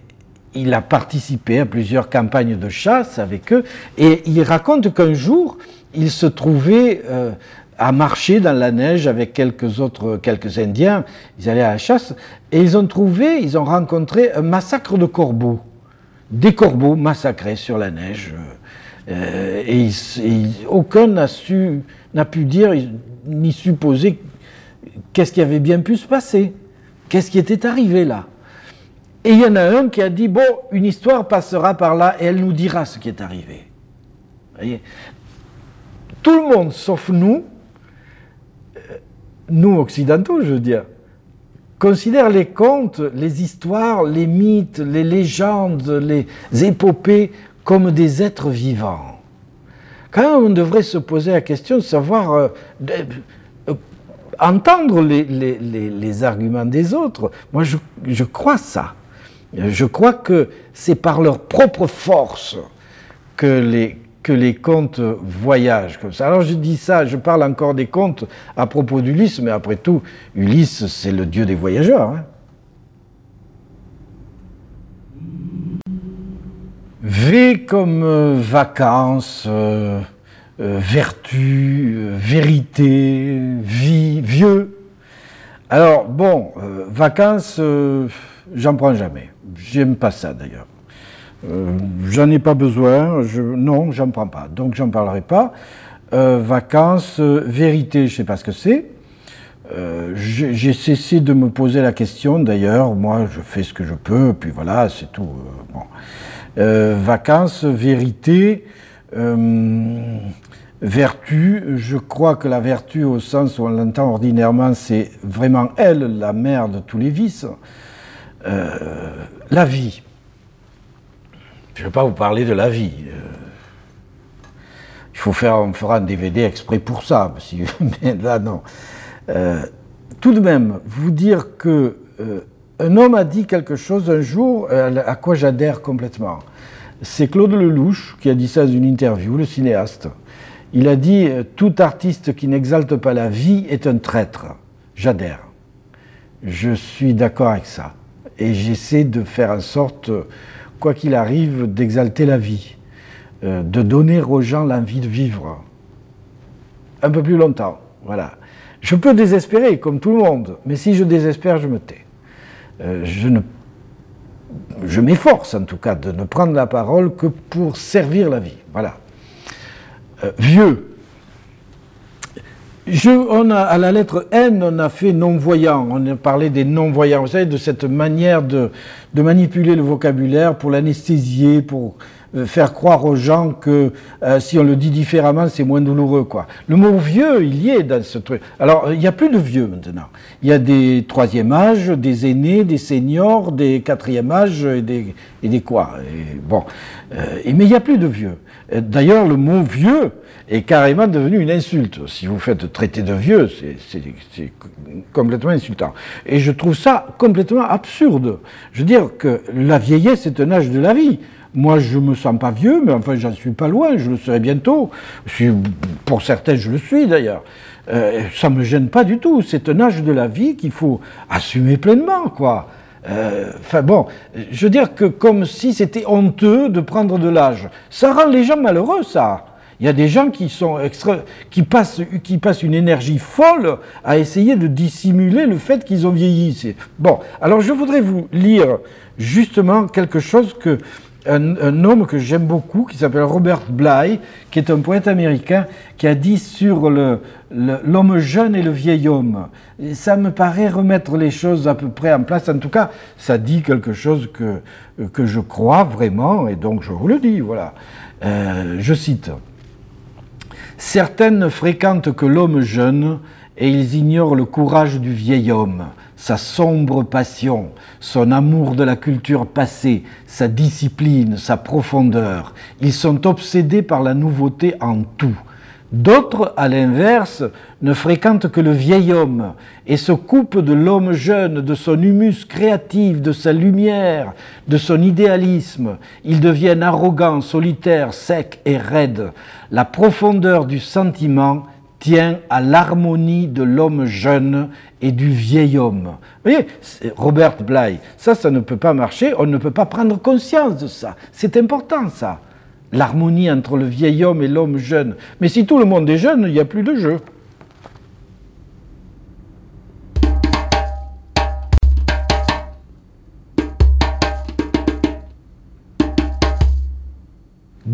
G: il a participé à plusieurs campagnes de chasse avec eux, et il raconte qu'un jour, il se trouvait euh, à marcher dans la neige avec quelques autres, quelques Indiens, ils allaient à la chasse, et ils ont trouvé, ils ont rencontré un massacre de corbeaux, des corbeaux massacrés sur la neige, euh, et, aucun n'a su, n'a pu dire ni supposer qu'est-ce qui avait bien pu se passer, qu'est-ce qui était arrivé là? Et il y en a un qui a dit, bon, une histoire passera par là et elle nous dira ce qui est arrivé. Voyez? Tout le monde, sauf nous, euh, nous occidentaux, je veux dire, considère les contes, les histoires, les mythes, les légendes, les épopées comme des êtres vivants. Quand même, on devrait se poser la question de savoir, euh, euh, entendre les, arguments des autres. Moi, je crois ça. Je crois que c'est par leur propre force que les, contes voyagent. Alors je dis ça, je parle encore des contes à propos d'Ulysse, mais après tout, Ulysse, c'est le dieu des voyageurs. Hein. V comme euh, vacances, euh, euh, vertu, vérité, vie, vieux. Alors bon, vacances, j'en prends jamais. J'aime pas ça d'ailleurs. j'en ai pas besoin, non, j'en prends pas. Donc j'en parlerai pas. vacances, vérité, je sais pas ce que c'est. j'ai cessé de me poser la question d'ailleurs. Moi, je fais ce que je peux, puis voilà, c'est tout. Euh, vacances, vérité, euh, vertu. Je crois que la vertu, au sens où on l'entend ordinairement, c'est vraiment elle, la mère de tous les vices. Euh, la vie. Je ne vais pas vous parler de la vie. Il faut faire, on fera un DVD exprès pour ça, mais là non. tout de même, vous dire que un homme a dit quelque chose un jour à quoi j'adhère complètement. C'est Claude Lelouch qui a dit ça dans une interview, le cinéaste. Il a dit Tout artiste qui n'exalte pas la vie est un traître. J'adhère. Je suis d'accord avec ça. Et j'essaie de faire en sorte, quoi qu'il arrive, d'exalter la vie, euh, de donner aux gens l'envie de vivre un peu plus longtemps. Voilà. Je peux désespérer, comme tout le monde, mais si je désespère, je me tais. Euh, je ne je m'efforce en tout cas de ne prendre la parole que pour servir la vie. Voilà. Euh, vieux. On a, à la lettre N, on a fait non-voyant. On a parlé des non-voyants. Vous savez, de cette manière de, manipuler le vocabulaire pour l'anesthésier, pour euh, faire croire aux gens que euh, si on le dit différemment, c'est moins douloureux. Quoi. Le mot vieux, il y est dans ce truc. Alors, il n'y a plus de vieux maintenant. Il y a des troisième âge, des aînés, des seniors, des quatrième âge et des, et des quoi? bon. Euh, mais il n'y a plus de vieux. D'ailleurs, le mot vieux est carrément devenu une insulte. Si vous faites traiter de vieux, c'est complètement insultant. Et je trouve ça complètement absurde. Je veux dire que la vieillesse est un âge de la vie. Moi, je me sens pas vieux, mais enfin, j'en suis pas loin, je le serai bientôt. pour certains, je le suis d'ailleurs. Euh, ça me gêne pas du tout. C'est un âge de la vie qu'il faut assumer pleinement, quoi. Euh, enfin bon, je veux dire que comme si c'était honteux de prendre de l'âge. Ça rend les gens malheureux, ça. Il y a des gens qui, sont extra... qui, passent, qui passent une énergie folle à essayer de dissimuler le fait qu'ils ont vieilli. Bon, alors je voudrais vous lire justement quelque chose que un, homme que j'aime beaucoup, qui s'appelle Robert Bly, qui est un poète américain, qui a dit sur l'homme jeune et le vieil homme. ça me paraît remettre les choses à peu près en place. En tout cas, ça dit quelque chose que, je crois vraiment, et donc je vous le dis, voilà. Euh, je cite. Certaines ne fréquentent que l'homme jeune, et ils ignorent le courage du vieil homme sa sombre passion, son amour de la culture passée, sa discipline, sa profondeur. Ils sont obsédés par la nouveauté en tout. D'autres, à l'inverse, ne fréquentent que le vieil homme et se coupent de l'homme jeune, de son humus créatif, de sa lumière, de son idéalisme. Ils deviennent arrogants, solitaires, secs et raides. La profondeur du sentiment tient à l'harmonie de l'homme jeune et du vieil homme. Vous voyez, Robert Bly, ça, ça ne peut pas marcher, on ne peut pas prendre conscience de ça. C'est important, ça. L'harmonie entre le vieil homme et l'homme jeune. Mais si tout le monde est jeune, il n'y a plus de jeu.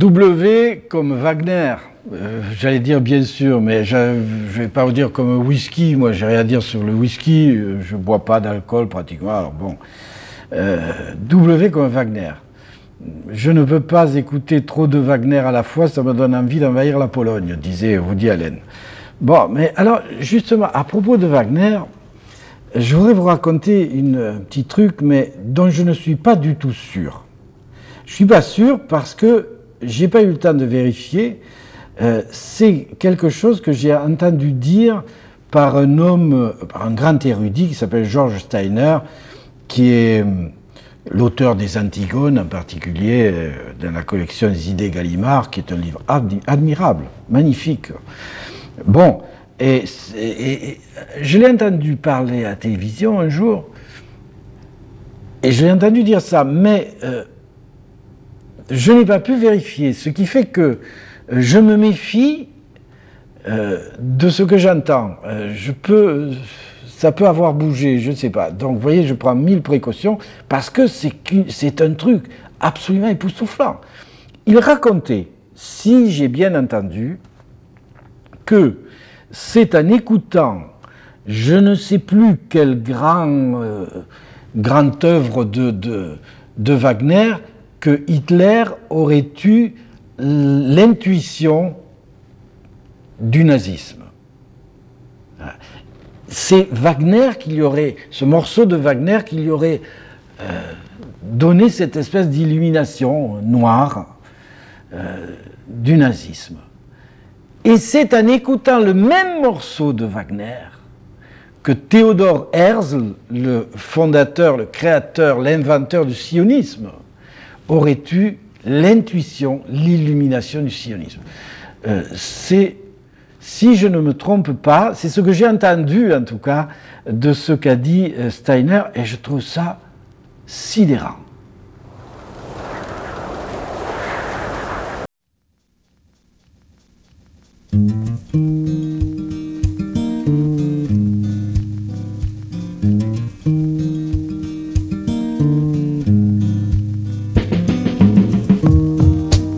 G: W comme Wagner. Euh, j'allais dire bien sûr, mais je ne vais pas vous dire comme whisky. Moi, j'ai rien à dire sur le whisky. Euh, je bois pas d'alcool pratiquement. Alors bon, euh, W comme Wagner. Je ne peux pas écouter trop de Wagner à la fois, ça me donne envie d'envahir la Pologne, disait Woody Allen. Bon, mais alors, justement, à propos de Wagner, je voudrais vous raconter une, un petit truc, mais dont je ne suis pas du tout sûr. Je suis pas sûr parce que j'ai pas eu le temps de vérifier. Euh, c'est quelque chose que j'ai entendu dire par un homme, par un grand érudit qui s'appelle George Steiner, qui est, l'auteur des Antigones en particulier, euh, dans la collection des idées Gallimard, qui est un livre admirable, magnifique. Bon, et, je l'ai entendu parler à la télévision un jour, et je l'ai entendu dire ça, mais euh, je n'ai pas pu vérifier, ce qui fait que je me méfie euh, de ce que j'entends. je peux ça peut avoir bougé, je ne sais pas. Donc, vous voyez, je prends mille précautions parce que c'est un truc absolument époustouflant. Il racontait, si j'ai bien entendu, que c'est en écoutant, je ne sais plus quelle grand, euh, grande œuvre de Wagner, que Hitler aurait eu l'intuition du nazisme c'est Wagner qui lui aurait, ce morceau de Wagner qui lui aurait euh, donné cette espèce d'illumination noire euh, du nazisme. Et c'est en écoutant le même morceau de Wagner que Théodore Herzl, le fondateur, le créateur, l'inventeur du sionisme, aurait eu l'intuition, l'illumination du sionisme. Euh, c'est si je ne me trompe pas, c'est ce que j'ai entendu en tout cas de ce qu'a dit euh, Steiner, et je trouve ça sidérant.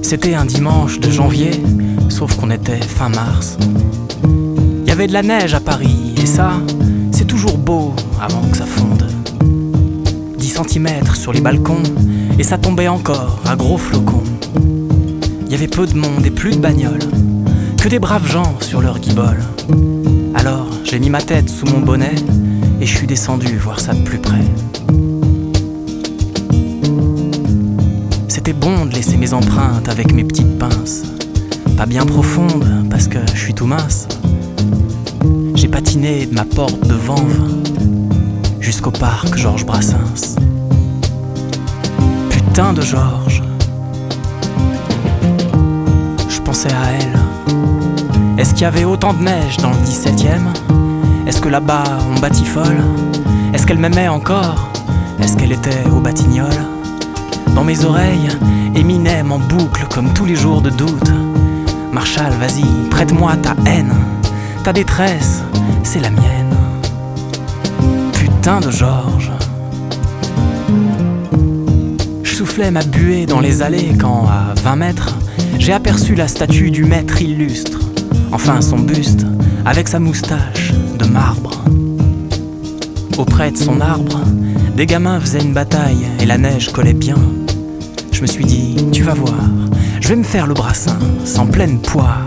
H: C'était un dimanche de janvier sauf qu'on était fin mars. Il y avait de la neige à Paris, et ça, c'est toujours beau avant que ça fonde. 10 cm sur les balcons, et ça tombait encore à gros flocons. Il y avait peu de monde et plus de bagnoles, que des braves gens sur leur guibole. Alors j'ai mis ma tête sous mon bonnet, et je suis descendu voir ça de plus près. C'était bon de laisser mes empreintes avec mes petites pinces pas bien profonde parce que je suis tout mince. J'ai patiné de ma porte de Vanves jusqu'au parc Georges Brassens. Putain de Georges. Je pensais à elle. Est-ce qu'il y avait autant de neige dans le 17ème Est-ce que là-bas on batifole Est-ce qu'elle m'aimait encore? Est-ce qu'elle était au Batignolles? Dans mes oreilles, Eminem en boucle comme tous les jours de doute. Marshall, vas-y, prête-moi ta haine. Ta détresse, c'est la mienne. Putain de Georges. Je soufflais ma buée dans les allées quand, à 20 mètres, j'ai aperçu la statue du maître illustre. Enfin, son buste, avec sa moustache de marbre. Auprès de son arbre, des gamins faisaient une bataille et la neige collait bien. Je me suis dit, tu vas voir, je vais me faire le brassin, sans pleine poire.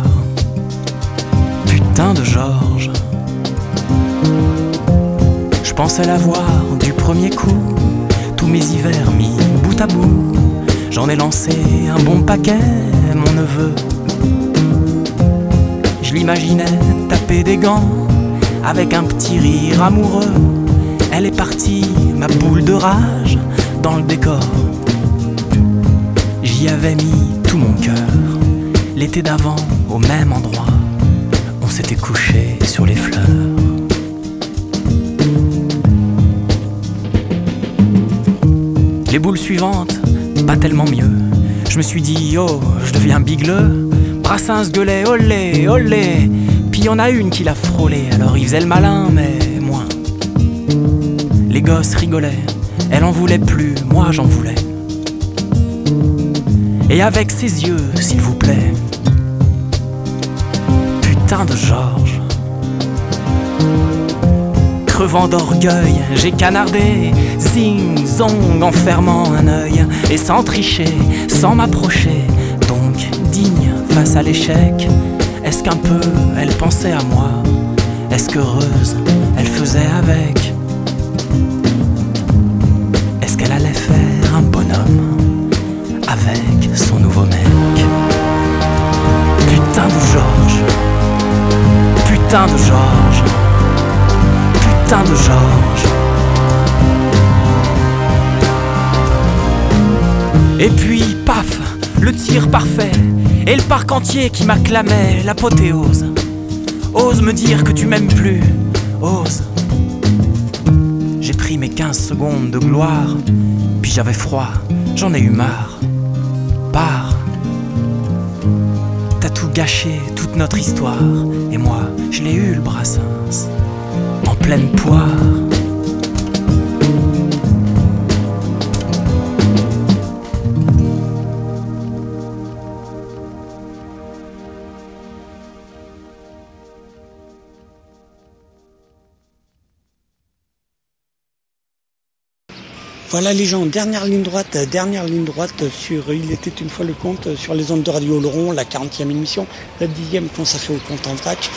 H: Putain de Georges. Je pensais la voir du premier coup, tous mes hivers mis bout à bout. J'en ai lancé un bon paquet, mon neveu. Je l'imaginais taper des gants avec un petit rire amoureux. Elle est partie, ma boule de rage, dans le décor. J'y avais mis tout mon cœur. L'été d'avant, au même endroit, on s'était couché sur les fleurs. Les boules suivantes, pas tellement mieux. Je me suis dit, oh, je deviens bigleux. Brassens gueulait, olé, olé. Puis y en a une qui l'a frôlé, alors il faisait le malin, mais moins. Les gosses rigolaient, elle en voulait plus, moi j'en voulais et avec ses yeux, s'il vous plaît. Putain de Georges. Crevant d'orgueil, j'ai canardé, zing, zong, en fermant un œil, et sans tricher, sans m'approcher, donc digne face à l'échec. Est-ce qu'un peu elle pensait à moi? Est-ce qu'heureuse elle faisait avec? Putain de Georges. Putain de Georges. Putain de Georges. Et puis, paf, le tir parfait, et le parc entier qui m'acclamait l'apothéose. Ose me dire que tu m'aimes plus, ose. J'ai pris mes 15 secondes de gloire, puis j'avais froid, j'en ai eu marre. Tout gâché, toute notre histoire, et moi, je l'ai eu le brassens, en pleine poire.
A: Voilà les gens, dernière ligne droite, dernière ligne droite sur Il était une fois le compte sur les ondes de Radio Laurent, la 40e émission, la 10e consacrée au compte en vrac.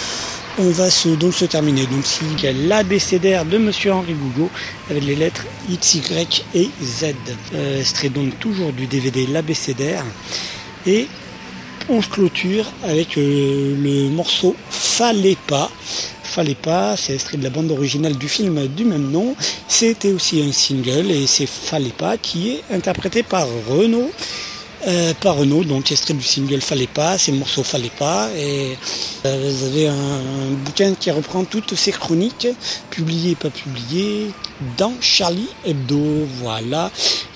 A: On va se, donc se terminer. Donc si l'ABCDR de Monsieur Henri Gougo avec les lettres X, Y et Z. Euh, serait donc toujours du DVD l'ABCDR. Et on se clôture avec euh, le morceau Fallait pas. Fallait pas, c'est extrait de la bande originale du film du même nom. C'était aussi un single et c'est Fallait pas qui est interprété par Renaud. Euh, par Renaud, donc extrait du single Fallait pas, c'est le morceau Fallait pas. Et euh, vous avez un, un bouquin qui reprend toutes ces chroniques, publiées et pas publiées, dans Charlie Hebdo. Voilà.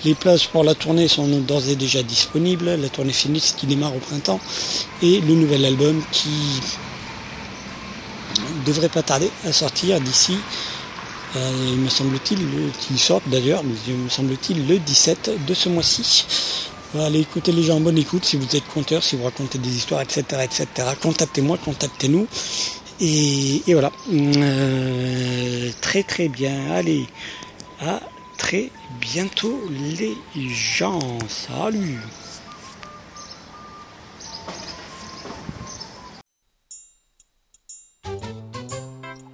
A: Les places pour la tournée sont d'ores et déjà disponibles. La tournée Phoenix qui démarre au printemps. Et le nouvel album qui devrait pas tarder à sortir d'ici, il me semble-t-il, le- qu'il sorte d'ailleurs, il me semble-t-il le 17 de ce mois-ci. Allez écouter les gens en bonne écoute, si vous êtes conteur, si vous racontez des histoires, etc. etc. Contactez-moi, contactez-nous. Et, et voilà. Euh, très très bien. Allez, à très bientôt les gens. Salut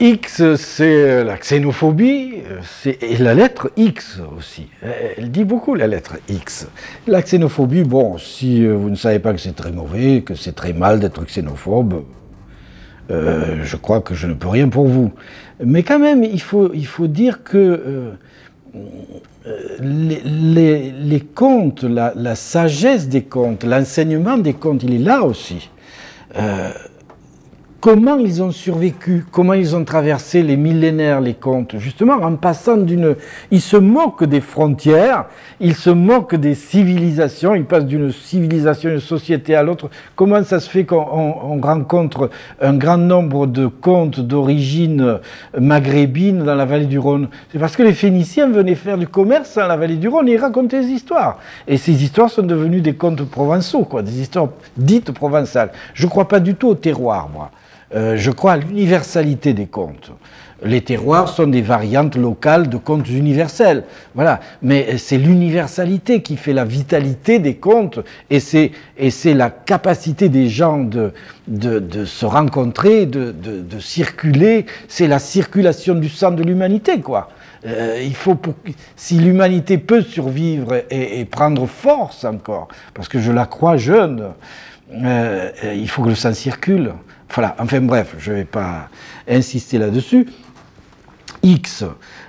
G: X, c'est la xénophobie, euh, c'est et la lettre X aussi. Euh, Elle dit beaucoup la lettre X. La xénophobie, bon, si euh, vous ne savez pas que c'est très mauvais, que c'est très mal d'être xénophobe, euh, je crois que je ne peux rien pour vous. Mais quand même, il faut, il faut dire que euh, euh, les, contes, la, sagesse des contes, l'enseignement des contes, il est là aussi. Euh, comment ils ont survécu, comment ils ont traversé les millénaires, les contes, justement en passant d'une... Ils se moquent des frontières, ils se moquent des civilisations, ils passent d'une civilisation, une société à l'autre. Comment ça se fait qu'on on- on rencontre un grand nombre de contes d'origine maghrébine dans la vallée du Rhône? C'est parce que les Phéniciens venaient faire du commerce dans la vallée du Rhône et ils racontaient des histoires. Et ces histoires sont devenues des contes provençaux, des histoires dites provençales. Je ne crois pas du tout au terroir, moi. Euh, je crois à l'universalité des contes. Les terroirs sont des variantes locales de contes universels. Voilà. Mais c'est l'universalité qui fait la vitalité des contes et c'est, et c'est la capacité des gens de, de, se rencontrer, de, de, circuler. C'est la circulation du sang de l'humanité, quoi. Euh, il faut pour, si l'humanité peut survivre et, prendre force encore, parce que je la crois jeune, euh, il faut que le sang circule. Voilà, enfin bref, je ne vais pas insister là-dessus. X.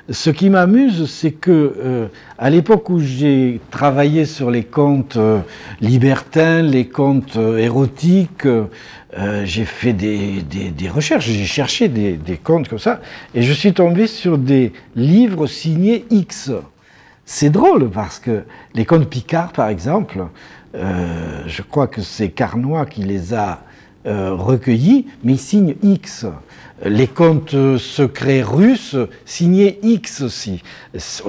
G: Ce qui m'amuse, c'est que euh, à l'époque où j'ai travaillé sur les contes euh, libertins, les contes euh, érotiques, j'ai fait des, recherches, j'ai cherché des, des, contes comme ça, et je suis tombé sur des livres signés X. C'est drôle parce que les contes Picard, par exemple, je crois que c'est Carnois qui les a recueillis, mais ils signent X les contes secrets russes signés X aussi.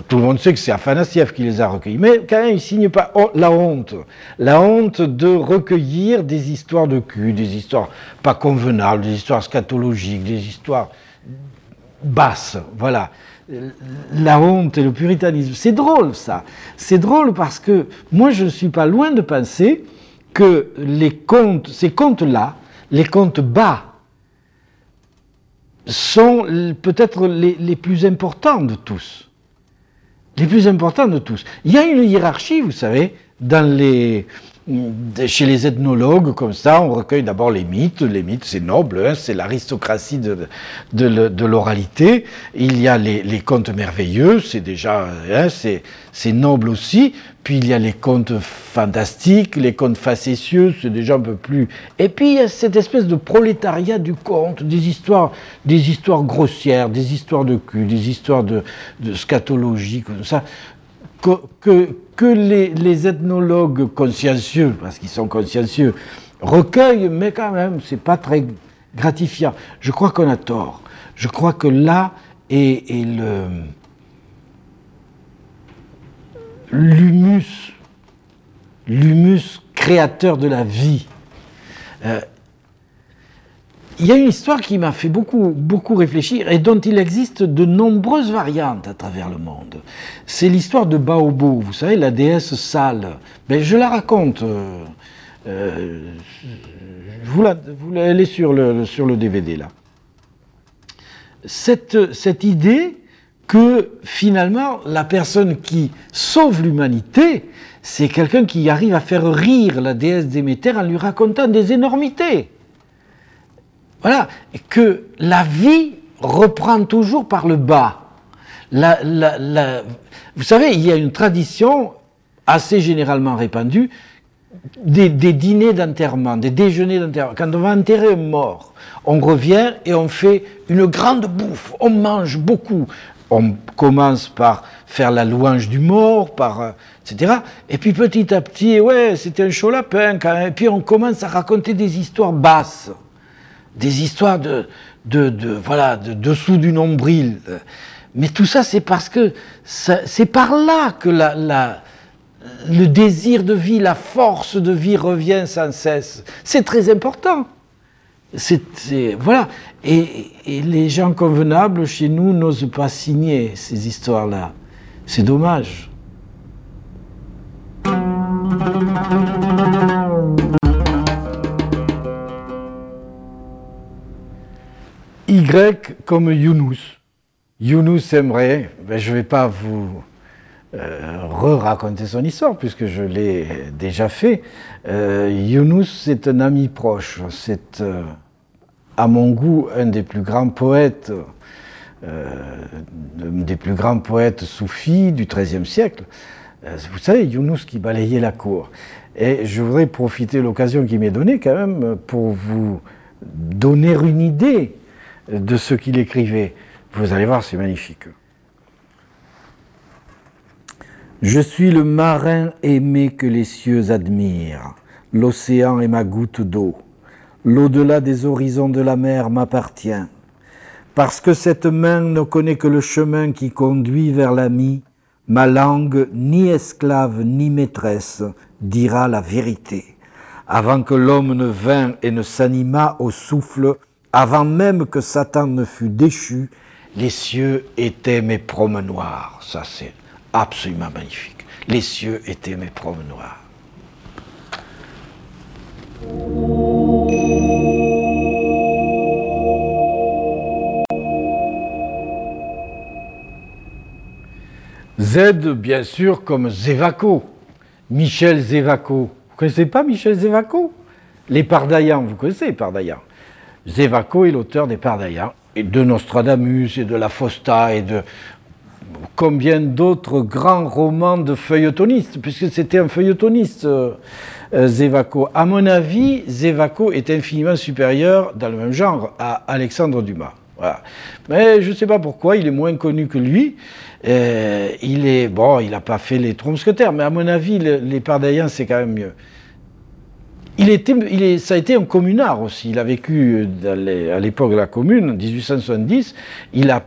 G: Tout le monde sait que c'est Afanassiev qui les a recueillis, mais quand même, il ne signe pas la honte. La honte de recueillir des histoires de cul, des histoires pas convenables, des histoires scatologiques, des histoires basses. Voilà. La honte et le puritanisme. C'est drôle, ça. C'est drôle parce que moi, je ne suis pas loin de penser que les ces contes-là, les contes bas, sont peut-être les, plus importants de tous. Les plus importants de tous. Il y a une hiérarchie, vous savez, dans les, chez les ethnologues, comme ça, on recueille d'abord les mythes. Les mythes, c'est noble, hein, c'est l'aristocratie de, de, l'oralité. Il y a les, les contes merveilleux, c'est déjà, hein, c'est noble aussi. Puis il y a les contes fantastiques, les contes facétieux, c'est déjà un peu plus. Et puis il y a cette espèce de prolétariat du conte, des histoires, des histoires grossières, des histoires de cul, des histoires de, de scatologie, comme ça, que, les, ethnologues consciencieux, parce qu'ils sont consciencieux, recueillent, mais quand même, c'est pas très gratifiant. Je crois qu'on a tort. Je crois que là est, est le l'humus, l'humus créateur de la vie. Euh, il y a une histoire qui m'a fait beaucoup, beaucoup réfléchir et dont il existe de nombreuses variantes à travers le monde. C'est l'histoire de Baobo, vous savez, la déesse sale. Ben, je la raconte. Euh, euh, vous, la, vous elle est sur le, sur le DVD là. Cette, cette idée que finalement la personne qui sauve l'humanité, c'est quelqu'un qui arrive à faire rire la déesse Déméter en lui racontant des énormités. Voilà, que la vie reprend toujours par le bas. vous savez, il y a une tradition assez généralement répandue des, dîners d'enterrement, des déjeuners d'enterrement. Quand on va enterrer un mort, on revient et on fait une grande bouffe, on mange beaucoup, on commence par faire la louange du mort, par, etc. Et puis petit à petit, ouais, c'était un chaud lapin. Et puis on commence à raconter des histoires basses, des histoires de, de, voilà, de dessous du nombril. Mais tout ça, c'est parce que c'est par là que le désir de vie, la force de vie revient sans cesse. C'est très important. Voilà. Et, les gens convenables chez nous n'osent pas signer ces histoires-là. C'est dommage. Y comme Younous. Younous aimerait, ben je ne vais pas vous euh, re-raconter son histoire puisque je l'ai déjà fait. Euh, Younous, c'est un ami proche. C'est. Euh, à mon goût, un des plus grands poètes, des plus grands poètes soufis du XIIIe siècle. Vous savez, Younous qui balayait la cour. Et je voudrais profiter de l'occasion qui m'est donnée quand même pour vous donner une idée de ce qu'il écrivait. Vous allez voir, c'est magnifique. Je suis le marin aimé que les cieux admirent. L'océan est ma goutte d'eau. L'au-delà des horizons de la mer m'appartient. Parce que cette main ne connaît que le chemin qui conduit vers l'ami, ma langue, ni esclave ni maîtresse, dira la vérité. Avant que l'homme ne vînt et ne s'animât au souffle, avant même que Satan ne fût déchu, les cieux étaient mes promenoirs. Ça, c'est absolument magnifique. Les cieux étaient mes promenoirs. Z, bien sûr, comme Zévaco, Michel Zévaco. Vous connaissez pas Michel Zévaco? Les Pardaillans, vous connaissez les Pardaillans? Zévaco est l'auteur des Pardaillans, et de Nostradamus, et de La Fosta, et de combien d'autres grands romans de feuilletonistes, puisque c'était un feuilletoniste, euh, euh, Zévaco. À mon avis, Zévaco est infiniment supérieur, dans le même genre, à Alexandre Dumas. Mais je ne sais pas pourquoi, il est moins connu que lui. Euh, il est bon, il n'a pas fait les Tromsquetaires, mais à mon avis, le- les Pardaillans, c'est quand même mieux. Il était, ça a été un communard aussi. Il a vécu les- à l'époque de la Commune, en 1870. Il a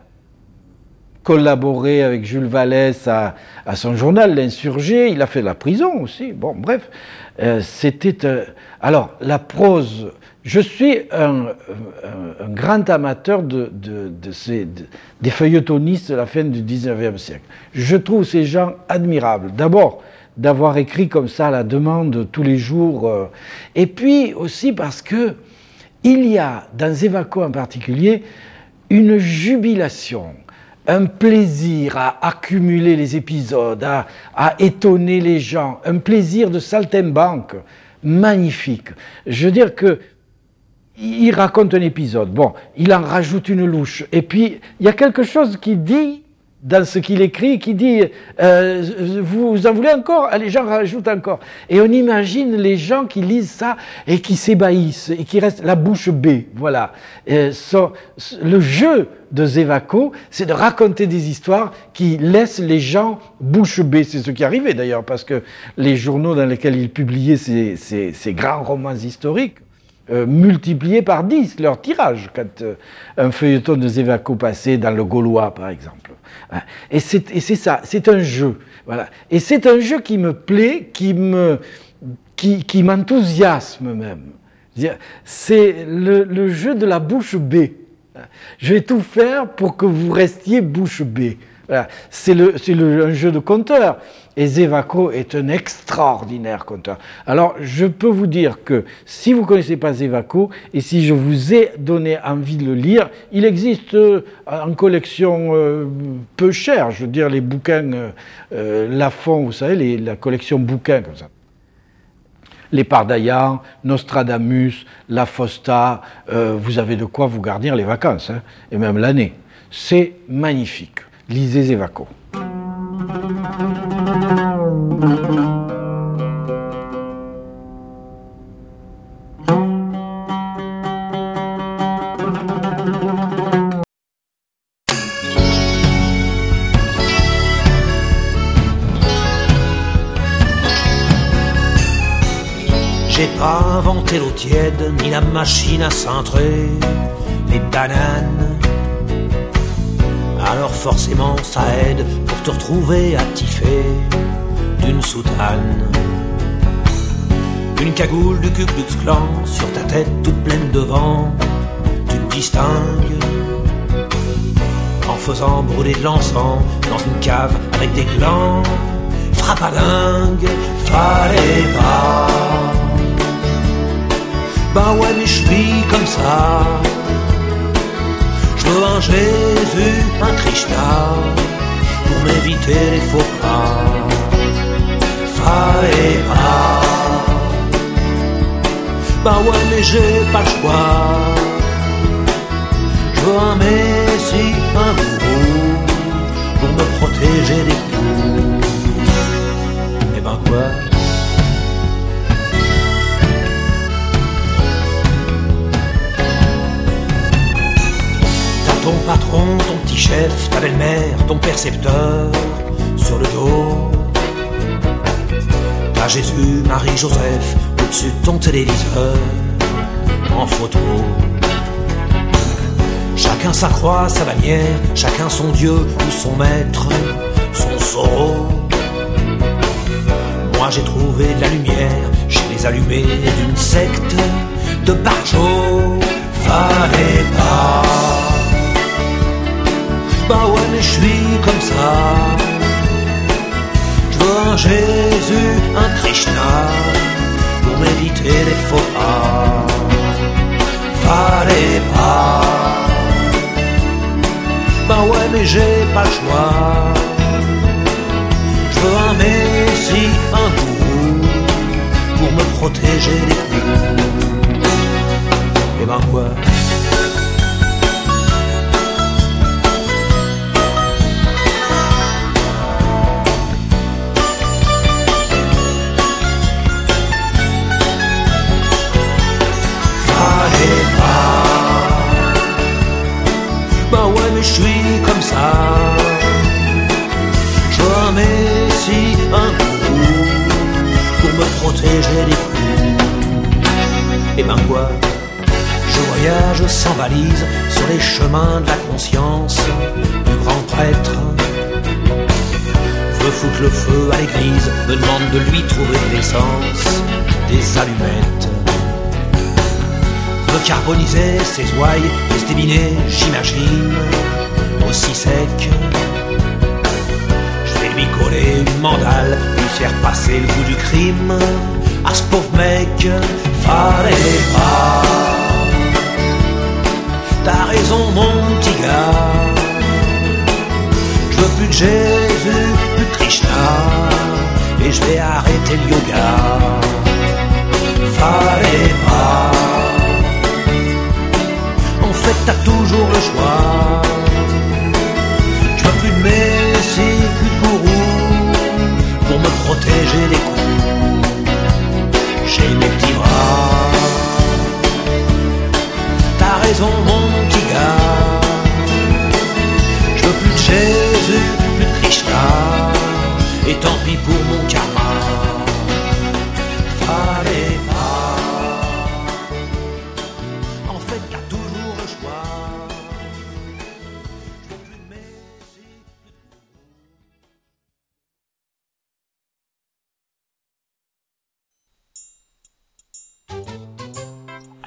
G: collaboré avec Jules Vallès à, son journal, L'Insurgé. Il a fait la prison aussi. Bon, bref, euh, c'était. euh, alors, la prose. Je suis un, grand amateur de, ces, de- des feuilletonistes de la fin du 19e siècle. Je trouve ces gens admirables. D'abord, d'avoir écrit comme ça la demande tous les jours. euh, et puis aussi parce que il y a, dans Zévaco en particulier, une jubilation, un plaisir à accumuler les épisodes, à, à étonner les gens, un plaisir de saltimbanque magnifique. Je veux dire que il raconte un épisode, bon, il en rajoute une louche, et puis il y a quelque chose qui dit dans ce qu'il écrit, qui dit euh, vous en voulez encore? Ah, Les gens rajoutent encore. Et on imagine les gens qui lisent ça et qui s'ébahissent et qui restent la bouche bée. Voilà. Euh, so- le jeu de Zévaco, c'est de raconter des histoires qui laissent les gens bouche bée. C'est ce qui arrivait d'ailleurs, parce que les journaux dans lesquels il publiait ces grands romans historiques, euh, multipliaient par 10 leur tirage quand euh, un feuilleton de Zévaco passait dans le Gaulois, par exemple. Hein. Et c'est ça, c'est un jeu. Voilà. Et c'est un jeu qui me plaît, qui me qui, qui m'enthousiasme même. C'est le, jeu de la bouche bée. Je vais tout faire pour que vous restiez bouche. Voilà. C'est un jeu de conteur. Et Zévaco est un extraordinaire conteur. Alors, je peux vous dire que si vous ne connaissez pas Zévaco, et si je vous ai donné envie de le lire, il existe euh, en collection euh, peu chère. Je veux dire, les bouquins euh, euh, vous savez, la collection bouquins comme ça les Pardaillans, Nostradamus, La Fosta, vous avez de quoi vous garnir les vacances, hein, et même l'année. C'est magnifique. Lisez Zévaco.
D: J'ai pas inventé l'eau tiède, ni la machine à cintrer les bananes. Alors forcément ça aide pour te retrouver à tiffer d'une soutane. Une cagoule du Ku Klux Klan sur ta tête toute pleine de vent, tu te distingues. En faisant brûler de l'encens dans une cave avec des glands, frappe à dingue, fallait pas. Bah ouais, mais je suis comme ça. Je veux un Jésus, un Krishna, pour m'éviter les faux pas. Pas. Bah ouais, mais j'ai pas le choix. Je veux un Messie, un gourou, pour me protéger des coups. Et ben quoi? T'as ton patron, ton petit chef, ta belle-mère, ton percepteur sur le dos. T'as Jésus, Marie, Joseph au-dessus de ton téléviseur en photo. Chacun sa croix, sa bannière, chacun son Dieu ou son maître, son soro. Moi j'ai trouvé de la lumière chez les allumés d'une secte de Barjo. Fallait pas. Bah ouais, mais je suis comme ça. Un Jésus, un Krishna, pour m'éviter les faux pas. Fallait pas. Bah ouais, mais j'ai pas le choix. Je veux un Messie, un gourou, pour me protéger des coups. les bras. Bah ouais, mais je suis comme ça. Je remercie un coup pour me protéger des coups. Et ben quoi? Je voyage sans valise sur les chemins de la conscience du grand prêtre. Veut foutre le feu à l'église, me demande de lui trouver de l'essence, des allumettes. Veut carboniser ses ouailles déminer, j'imagine, aussi sec. Je vais lui coller une mandale, lui faire passer le goût du crime. À ce pauvre mec, fallait pas. T'as raison, mon petit gars. Je veux plus de Jésus, plus de Krishna. Et je vais arrêter le yoga. Fallait pas. T'as toujours le choix. Je veux plus de messie, plus de gourou. Pour me protéger des coups. J'ai mes petits bras. T'as raison, mon petit gars. Je veux plus de Jésus, plus de Krishna. Et tant pis pour mon karma.